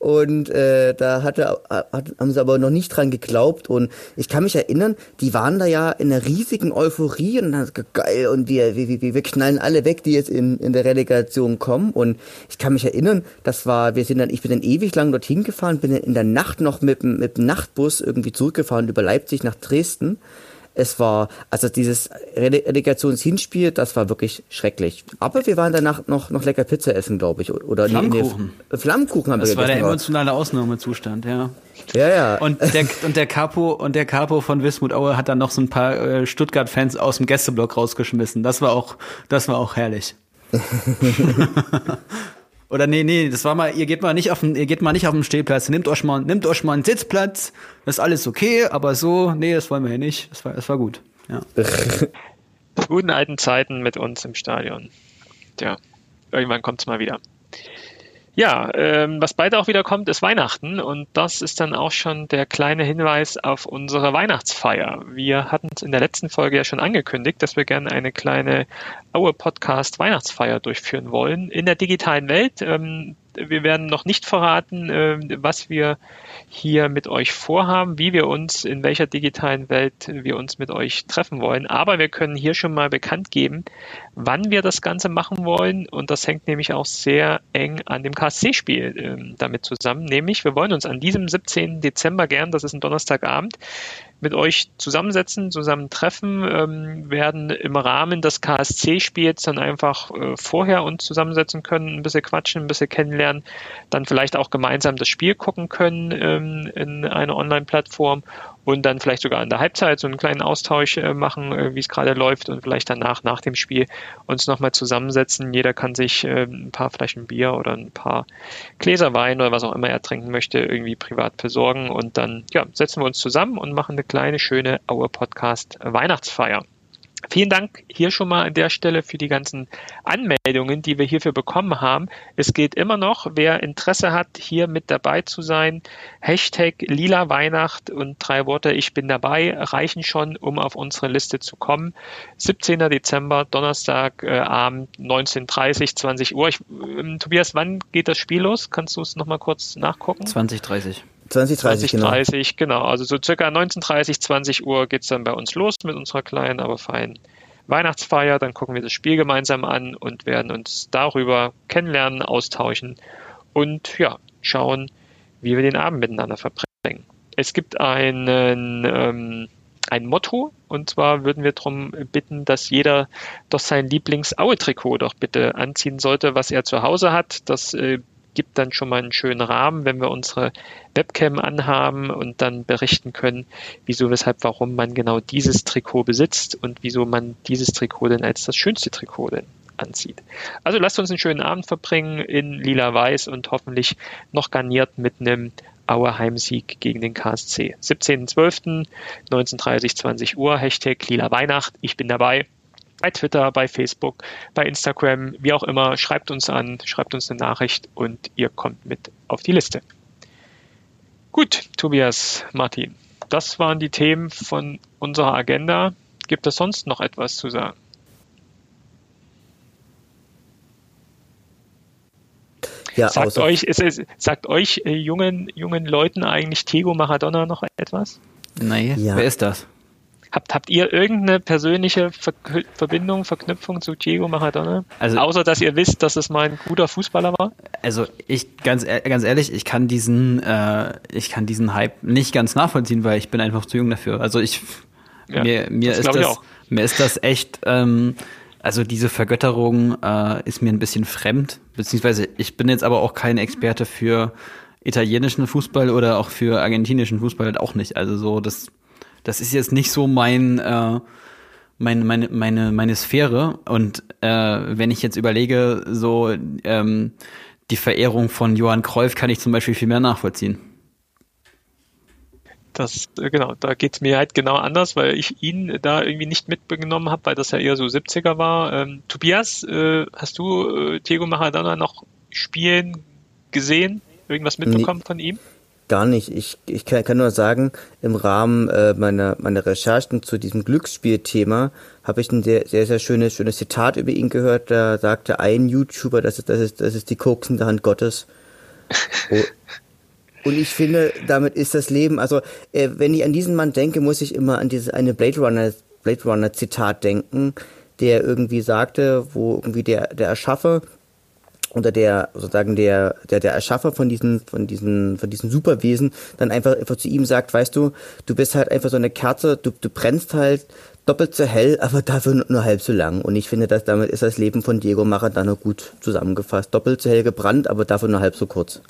Und äh, da hatte, hat, haben sie aber noch nicht dran geglaubt. Und ich kann mich erinnern, die waren da ja in einer riesigen Euphorie und dann geil und wir, wir, wir, wir knallen alle weg, die jetzt in, in der Relegation kommen. Und ich kann mich erinnern, das war, wir sind dann, ich bin dann ewig lang dorthin gefahren, bin in der Nacht noch mit, mit dem Nachtbus irgendwie zurückgefahren über Leipzig nach Dresden es war, also dieses Relegationshinspiel, das war wirklich schrecklich. Aber wir waren danach noch, noch lecker Pizza essen, glaube ich. Oder
Flammkuchen.
Nee, Flammkuchen haben
das
wir.
Das war der emotionale Ausnahmezustand, ja.
Ja, ja.
Und der, und der Capo, und der Capo von Wismut Aue hat dann noch so ein paar äh, Stuttgart-Fans aus dem Gästeblock rausgeschmissen. Das war auch, das war auch herrlich. Oder nee, nee, das war mal, ihr geht mal nicht auf den, ihr geht mal nicht auf den Stehplatz, nehmt euch mal, nehmt euch mal einen Sitzplatz, das ist alles okay, aber so, nee, das wollen wir hier nicht. Das war, das war gut. Ja.
Guten alten Zeiten mit uns im Stadion. Tja, irgendwann kommt's mal wieder. Ja, ähm, was bald auch wieder kommt, ist Weihnachten und das ist dann auch schon der kleine Hinweis auf unsere Weihnachtsfeier. Wir hatten es in der letzten Folge ja schon angekündigt, dass wir gerne eine kleine Aue Podcast Weihnachtsfeier durchführen wollen in der digitalen Welt. Ähm, wir werden noch nicht verraten, äh, was wir hier mit euch vorhaben, wie wir uns, in welcher digitalen Welt wir uns mit euch treffen wollen. Aber wir können hier schon mal bekannt geben, wann wir das Ganze machen wollen. Und das hängt nämlich auch sehr eng an dem KSC-Spiel äh, damit zusammen. Nämlich, wir wollen uns an diesem 17. Dezember gern, das ist ein Donnerstagabend, mit euch zusammensetzen, zusammen treffen, ähm, werden im Rahmen des KSC-Spiels dann einfach äh, vorher uns zusammensetzen können, ein bisschen quatschen, ein bisschen kennenlernen, dann vielleicht auch gemeinsam das Spiel gucken können ähm, in einer Online-Plattform und dann vielleicht sogar in der Halbzeit so einen kleinen Austausch äh, machen, äh, wie es gerade läuft und vielleicht danach, nach dem Spiel, uns nochmal zusammensetzen. Jeder kann sich äh, ein paar Flaschen Bier oder ein paar Gläser Wein oder was auch immer er trinken möchte, irgendwie privat besorgen und dann ja, setzen wir uns zusammen und machen eine kleine, schöne Aue Podcast Weihnachtsfeier. Vielen Dank hier schon mal an der Stelle für die ganzen Anmeldungen, die wir hierfür bekommen haben. Es geht immer noch, wer Interesse hat, hier mit dabei zu sein. Hashtag lila Weihnacht und drei Worte Ich bin dabei reichen schon, um auf unsere Liste zu kommen. 17. Dezember, Donnerstag, äh, Abend, 19.30, 20 Uhr. Ich, äh, Tobias, wann geht das Spiel los? Kannst du es nochmal kurz nachgucken?
20.30
2030,
2030 genau. genau. Also so circa 19.30, 20 Uhr geht's dann bei uns los mit unserer kleinen, aber feinen Weihnachtsfeier. Dann gucken wir das Spiel gemeinsam an und werden uns darüber kennenlernen, austauschen und ja, schauen, wie wir den Abend miteinander verbringen. Es gibt einen, ähm, ein Motto und zwar würden wir darum bitten, dass jeder doch sein Lieblings-Aue-Trikot doch bitte anziehen sollte, was er zu Hause hat. Das äh, gibt dann schon mal einen schönen Rahmen, wenn wir unsere Webcam anhaben und dann berichten können, wieso, weshalb, warum man genau dieses Trikot besitzt und wieso man dieses Trikot denn als das schönste Trikot denn anzieht. Also lasst uns einen schönen Abend verbringen in lila-weiß und hoffentlich noch garniert mit einem Auer gegen den KSC. 17.12. 19.30 20 Uhr, Hashtag lila Weihnacht. Ich bin dabei bei Twitter, bei Facebook, bei Instagram, wie auch immer. Schreibt uns an, schreibt uns eine Nachricht und ihr kommt mit auf die Liste. Gut, Tobias, Martin, das waren die Themen von unserer Agenda. Gibt es sonst noch etwas zu sagen? Ja, sagt euch, ist es, sagt euch äh, jungen, jungen Leuten eigentlich Tego Maradona noch etwas?
Nein, ja. wer ist das?
Habt, habt ihr irgendeine persönliche Ver Verbindung, Verknüpfung zu Diego Maradona? Also, Außer, dass ihr wisst, dass es mal ein guter Fußballer war?
Also, ich, ganz, ganz ehrlich, ich kann diesen, äh, ich kann diesen Hype nicht ganz nachvollziehen, weil ich bin einfach zu jung dafür. Also, ich, ja, mir, mir ist das, mir ist das echt, ähm, also diese Vergötterung äh, ist mir ein bisschen fremd, beziehungsweise ich bin jetzt aber auch kein Experte für italienischen Fußball oder auch für argentinischen Fußball halt auch nicht. Also so, das das ist jetzt nicht so mein, äh, meine, meine, meine, meine Sphäre. Und äh, wenn ich jetzt überlege, so ähm, die Verehrung von Johann Cruyff kann ich zum Beispiel viel mehr nachvollziehen.
Das, äh, genau, da geht es mir halt genau anders, weil ich ihn da irgendwie nicht mitgenommen habe, weil das ja eher so 70er war. Ähm, Tobias, äh, hast du äh, Diego Maradona noch spielen gesehen? Irgendwas mitbekommen nee. von ihm?
Gar nicht. Ich, ich kann, kann nur sagen, im Rahmen äh, meiner, meiner Recherchen zu diesem Glücksspielthema habe ich ein sehr, sehr, sehr schönes, schönes Zitat über ihn gehört. Da sagte ein YouTuber, das ist, das ist, das ist die koksende Hand Gottes. Und ich finde, damit ist das Leben, also äh, wenn ich an diesen Mann denke, muss ich immer an diese eine Blade Runner, Blade Runner Zitat denken, der irgendwie sagte, wo irgendwie der, der Erschaffer oder der sozusagen der der der Erschaffer von diesen von diesen von diesen Superwesen dann einfach einfach zu ihm sagt, weißt du, du bist halt einfach so eine Kerze, du du brennst halt doppelt so hell, aber dafür nur halb so lang. Und ich finde, dass damit ist das Leben von Diego Maradona gut zusammengefasst. Doppelt so hell gebrannt, aber dafür nur halb so kurz.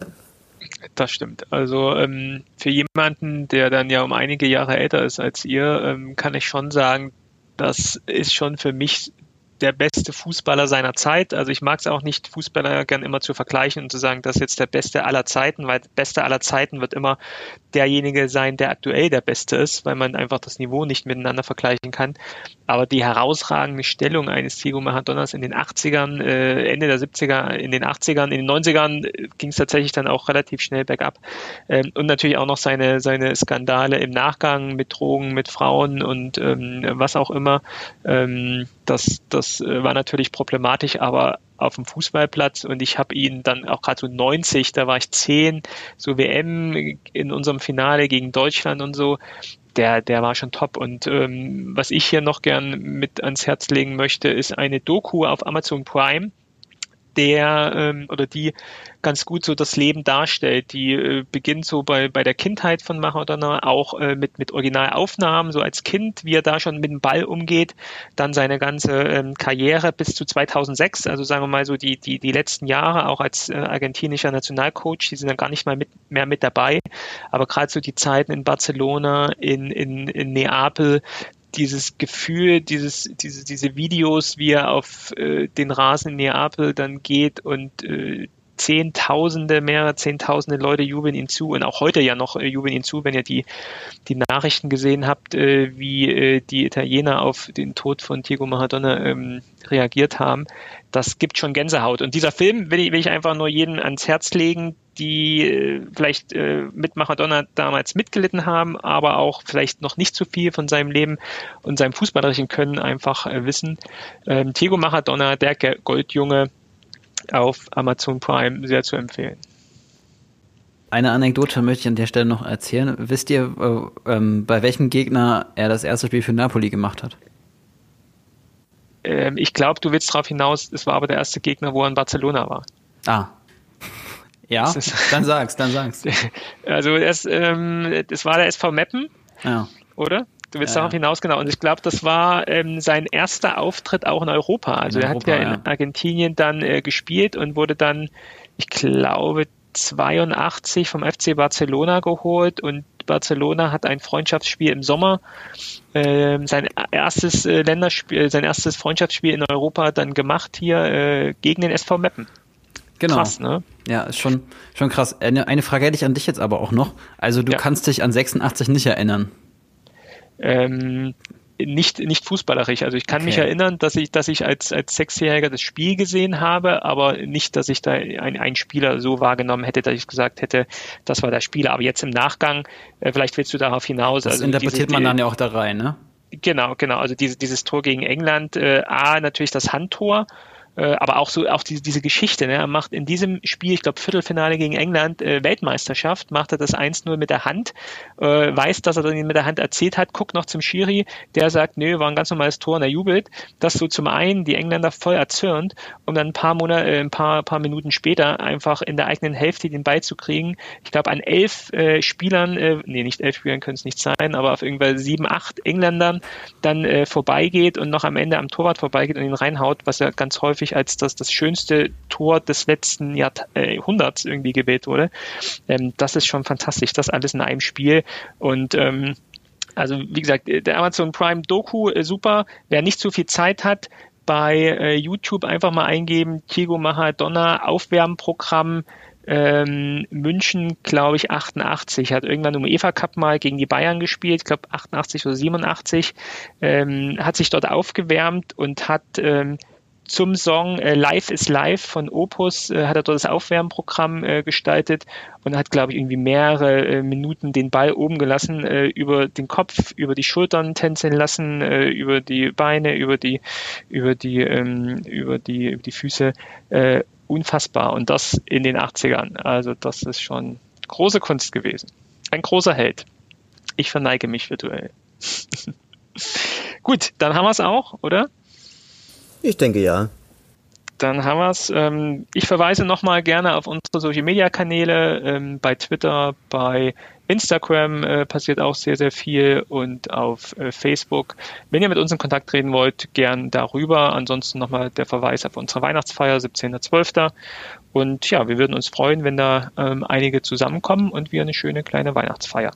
Das stimmt. Also ähm, für jemanden, der dann ja um einige Jahre älter ist als ihr, ähm, kann ich schon sagen, das ist schon für mich der beste Fußballer seiner Zeit. Also ich mag es auch nicht, Fußballer gern immer zu vergleichen und zu sagen, das ist jetzt der Beste aller Zeiten, weil der Beste aller Zeiten wird immer derjenige sein, der aktuell der Beste ist, weil man einfach das Niveau nicht miteinander vergleichen kann. Aber die herausragende Stellung eines Diego Maradonas in den 80ern, äh, Ende der 70er, in den 80ern, in den 90ern äh, ging es tatsächlich dann auch relativ schnell bergab. Ähm, und natürlich auch noch seine, seine Skandale im Nachgang mit Drogen, mit Frauen und ähm, was auch immer. Ähm, das, das äh, war natürlich problematisch, aber auf dem Fußballplatz und ich habe ihn dann auch gerade so 90, da war ich 10, so WM in unserem Finale gegen Deutschland und so, der, der war schon top. Und ähm, was ich hier noch gern mit ans Herz legen möchte, ist eine Doku auf Amazon Prime der ähm, oder die ganz gut so das Leben darstellt. Die äh, beginnt so bei, bei der Kindheit von Maradona auch äh, mit, mit Originalaufnahmen, so als Kind, wie er da schon mit dem Ball umgeht, dann seine ganze ähm, Karriere bis zu 2006, also sagen wir mal so die, die, die letzten Jahre auch als äh, argentinischer Nationalcoach, die sind dann gar nicht mal mit, mehr mit dabei, aber gerade so die Zeiten in Barcelona, in, in, in Neapel, dieses Gefühl, dieses, diese, diese Videos, wie er auf äh, den Rasen in Neapel dann geht und äh, Zehntausende, mehrere Zehntausende Leute jubeln ihn zu und auch heute ja noch äh, jubeln ihn zu, wenn ihr die, die Nachrichten gesehen habt, äh, wie äh, die Italiener auf den Tod von Diego Maradona ähm, reagiert haben. Das gibt schon Gänsehaut. Und dieser Film will ich, will ich einfach nur jedem ans Herz legen, die äh, vielleicht äh, mit Maradona damals mitgelitten haben, aber auch vielleicht noch nicht so viel von seinem Leben und seinem fußballerischen Können einfach äh, wissen. Ähm, Diego Maradona, der Goldjunge, auf Amazon Prime sehr zu empfehlen.
Eine Anekdote möchte ich an der Stelle noch erzählen. Wisst ihr, äh, bei welchem Gegner er das erste Spiel für Napoli gemacht hat?
Ähm, ich glaube, du willst darauf hinaus, es war aber der erste Gegner, wo er in Barcelona war.
Ah. Ja, dann sag's, dann sag's.
Also es, ähm, das war der SV Meppen, ja. oder? Du willst ja, darauf hinaus, genau. Und ich glaube, das war ähm, sein erster Auftritt auch in Europa. Also in er Europa, hat ja, ja, in Argentinien dann äh, gespielt und wurde dann, ich glaube, 82 vom FC Barcelona geholt und Barcelona hat ein Freundschaftsspiel im Sommer, äh, sein erstes äh, Länderspiel, sein erstes Freundschaftsspiel in Europa dann gemacht hier äh, gegen den SV Meppen.
Genau. Krass, ne? Ja, ist schon, schon krass. Eine, eine Frage hätte ich an dich jetzt aber auch noch. Also du ja. kannst dich an 86 nicht erinnern
ähm, nicht, nicht fußballerisch. Also ich kann okay. mich erinnern, dass ich, dass ich als, als Sechsjähriger das Spiel gesehen habe, aber nicht, dass ich da ein, einen Spieler so wahrgenommen hätte, dass ich gesagt hätte, das war der Spieler. Aber jetzt im Nachgang, äh, vielleicht willst du darauf hinaus.
Das
also
interpretiert diese, man dann ja auch da rein, ne?
Genau, genau. Also diese, dieses Tor gegen England, äh, A, natürlich das Handtor, äh, aber auch so auch diese, diese Geschichte. Ne? Er macht in diesem Spiel, ich glaube Viertelfinale gegen England, äh, Weltmeisterschaft, macht er das 1-0 mit der Hand, äh, weiß, dass er dann mit der Hand erzählt hat, guckt noch zum Schiri, der sagt, nö, war ein ganz normales Tor und er jubelt. Das so zum einen die Engländer voll erzürnt, um dann ein paar Monate, äh, ein paar, paar Minuten später einfach in der eigenen Hälfte den Ball zu kriegen. Ich glaube an elf äh, Spielern, äh, nee, nicht elf Spielern können es nicht sein, aber auf irgendwann sieben, acht Engländern dann äh, vorbeigeht und noch am Ende am Torwart vorbeigeht und ihn reinhaut, was er ganz häufig häufig als das, das schönste Tor des letzten Jahrhunderts äh, irgendwie gewählt wurde. Ähm, das ist schon fantastisch, das alles in einem Spiel und ähm, also wie gesagt, der Amazon Prime Doku äh, super. Wer nicht so viel Zeit hat, bei äh, YouTube einfach mal eingeben, Diego Maradona Aufwärmprogramm ähm, München, glaube ich, 88, hat irgendwann im UEFA Cup mal gegen die Bayern gespielt, ich glaube 88 oder 87, ähm, hat sich dort aufgewärmt und hat ähm, zum Song äh, Live is Live von Opus äh, hat er dort das Aufwärmprogramm äh, gestaltet und hat, glaube ich, irgendwie mehrere äh, Minuten den Ball oben gelassen, äh, über den Kopf, über die Schultern tänzeln lassen, äh, über die Beine, über die, über die, ähm, über die, über die Füße. Unfassbar. Und das in den 80ern. Also das ist schon Große Kunst gewesen. Ein großer Held. Ich verneige mich virtuell. Gut, dann haben wir es auch, oder?
Ich denke ja.
Dann haben wir es. Ähm, ich verweise nochmal gerne auf unsere Social Media Kanäle. Ähm, bei Twitter, bei Instagram äh, passiert auch sehr, sehr viel und auf äh, Facebook. Wenn ihr mit uns in Kontakt treten wollt, gern darüber. Ansonsten nochmal der Verweis auf unsere Weihnachtsfeier, 17.12. Und ja, wir würden uns freuen, wenn da ähm, einige zusammenkommen und wir eine schöne kleine Weihnachtsfeier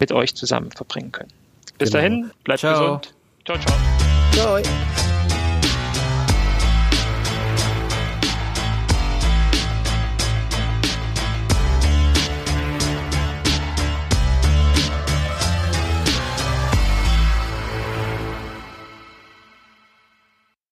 mit euch zusammen verbringen können. Bis genau. dahin, bleibt ciao. gesund. Ciao, ciao. Ciao.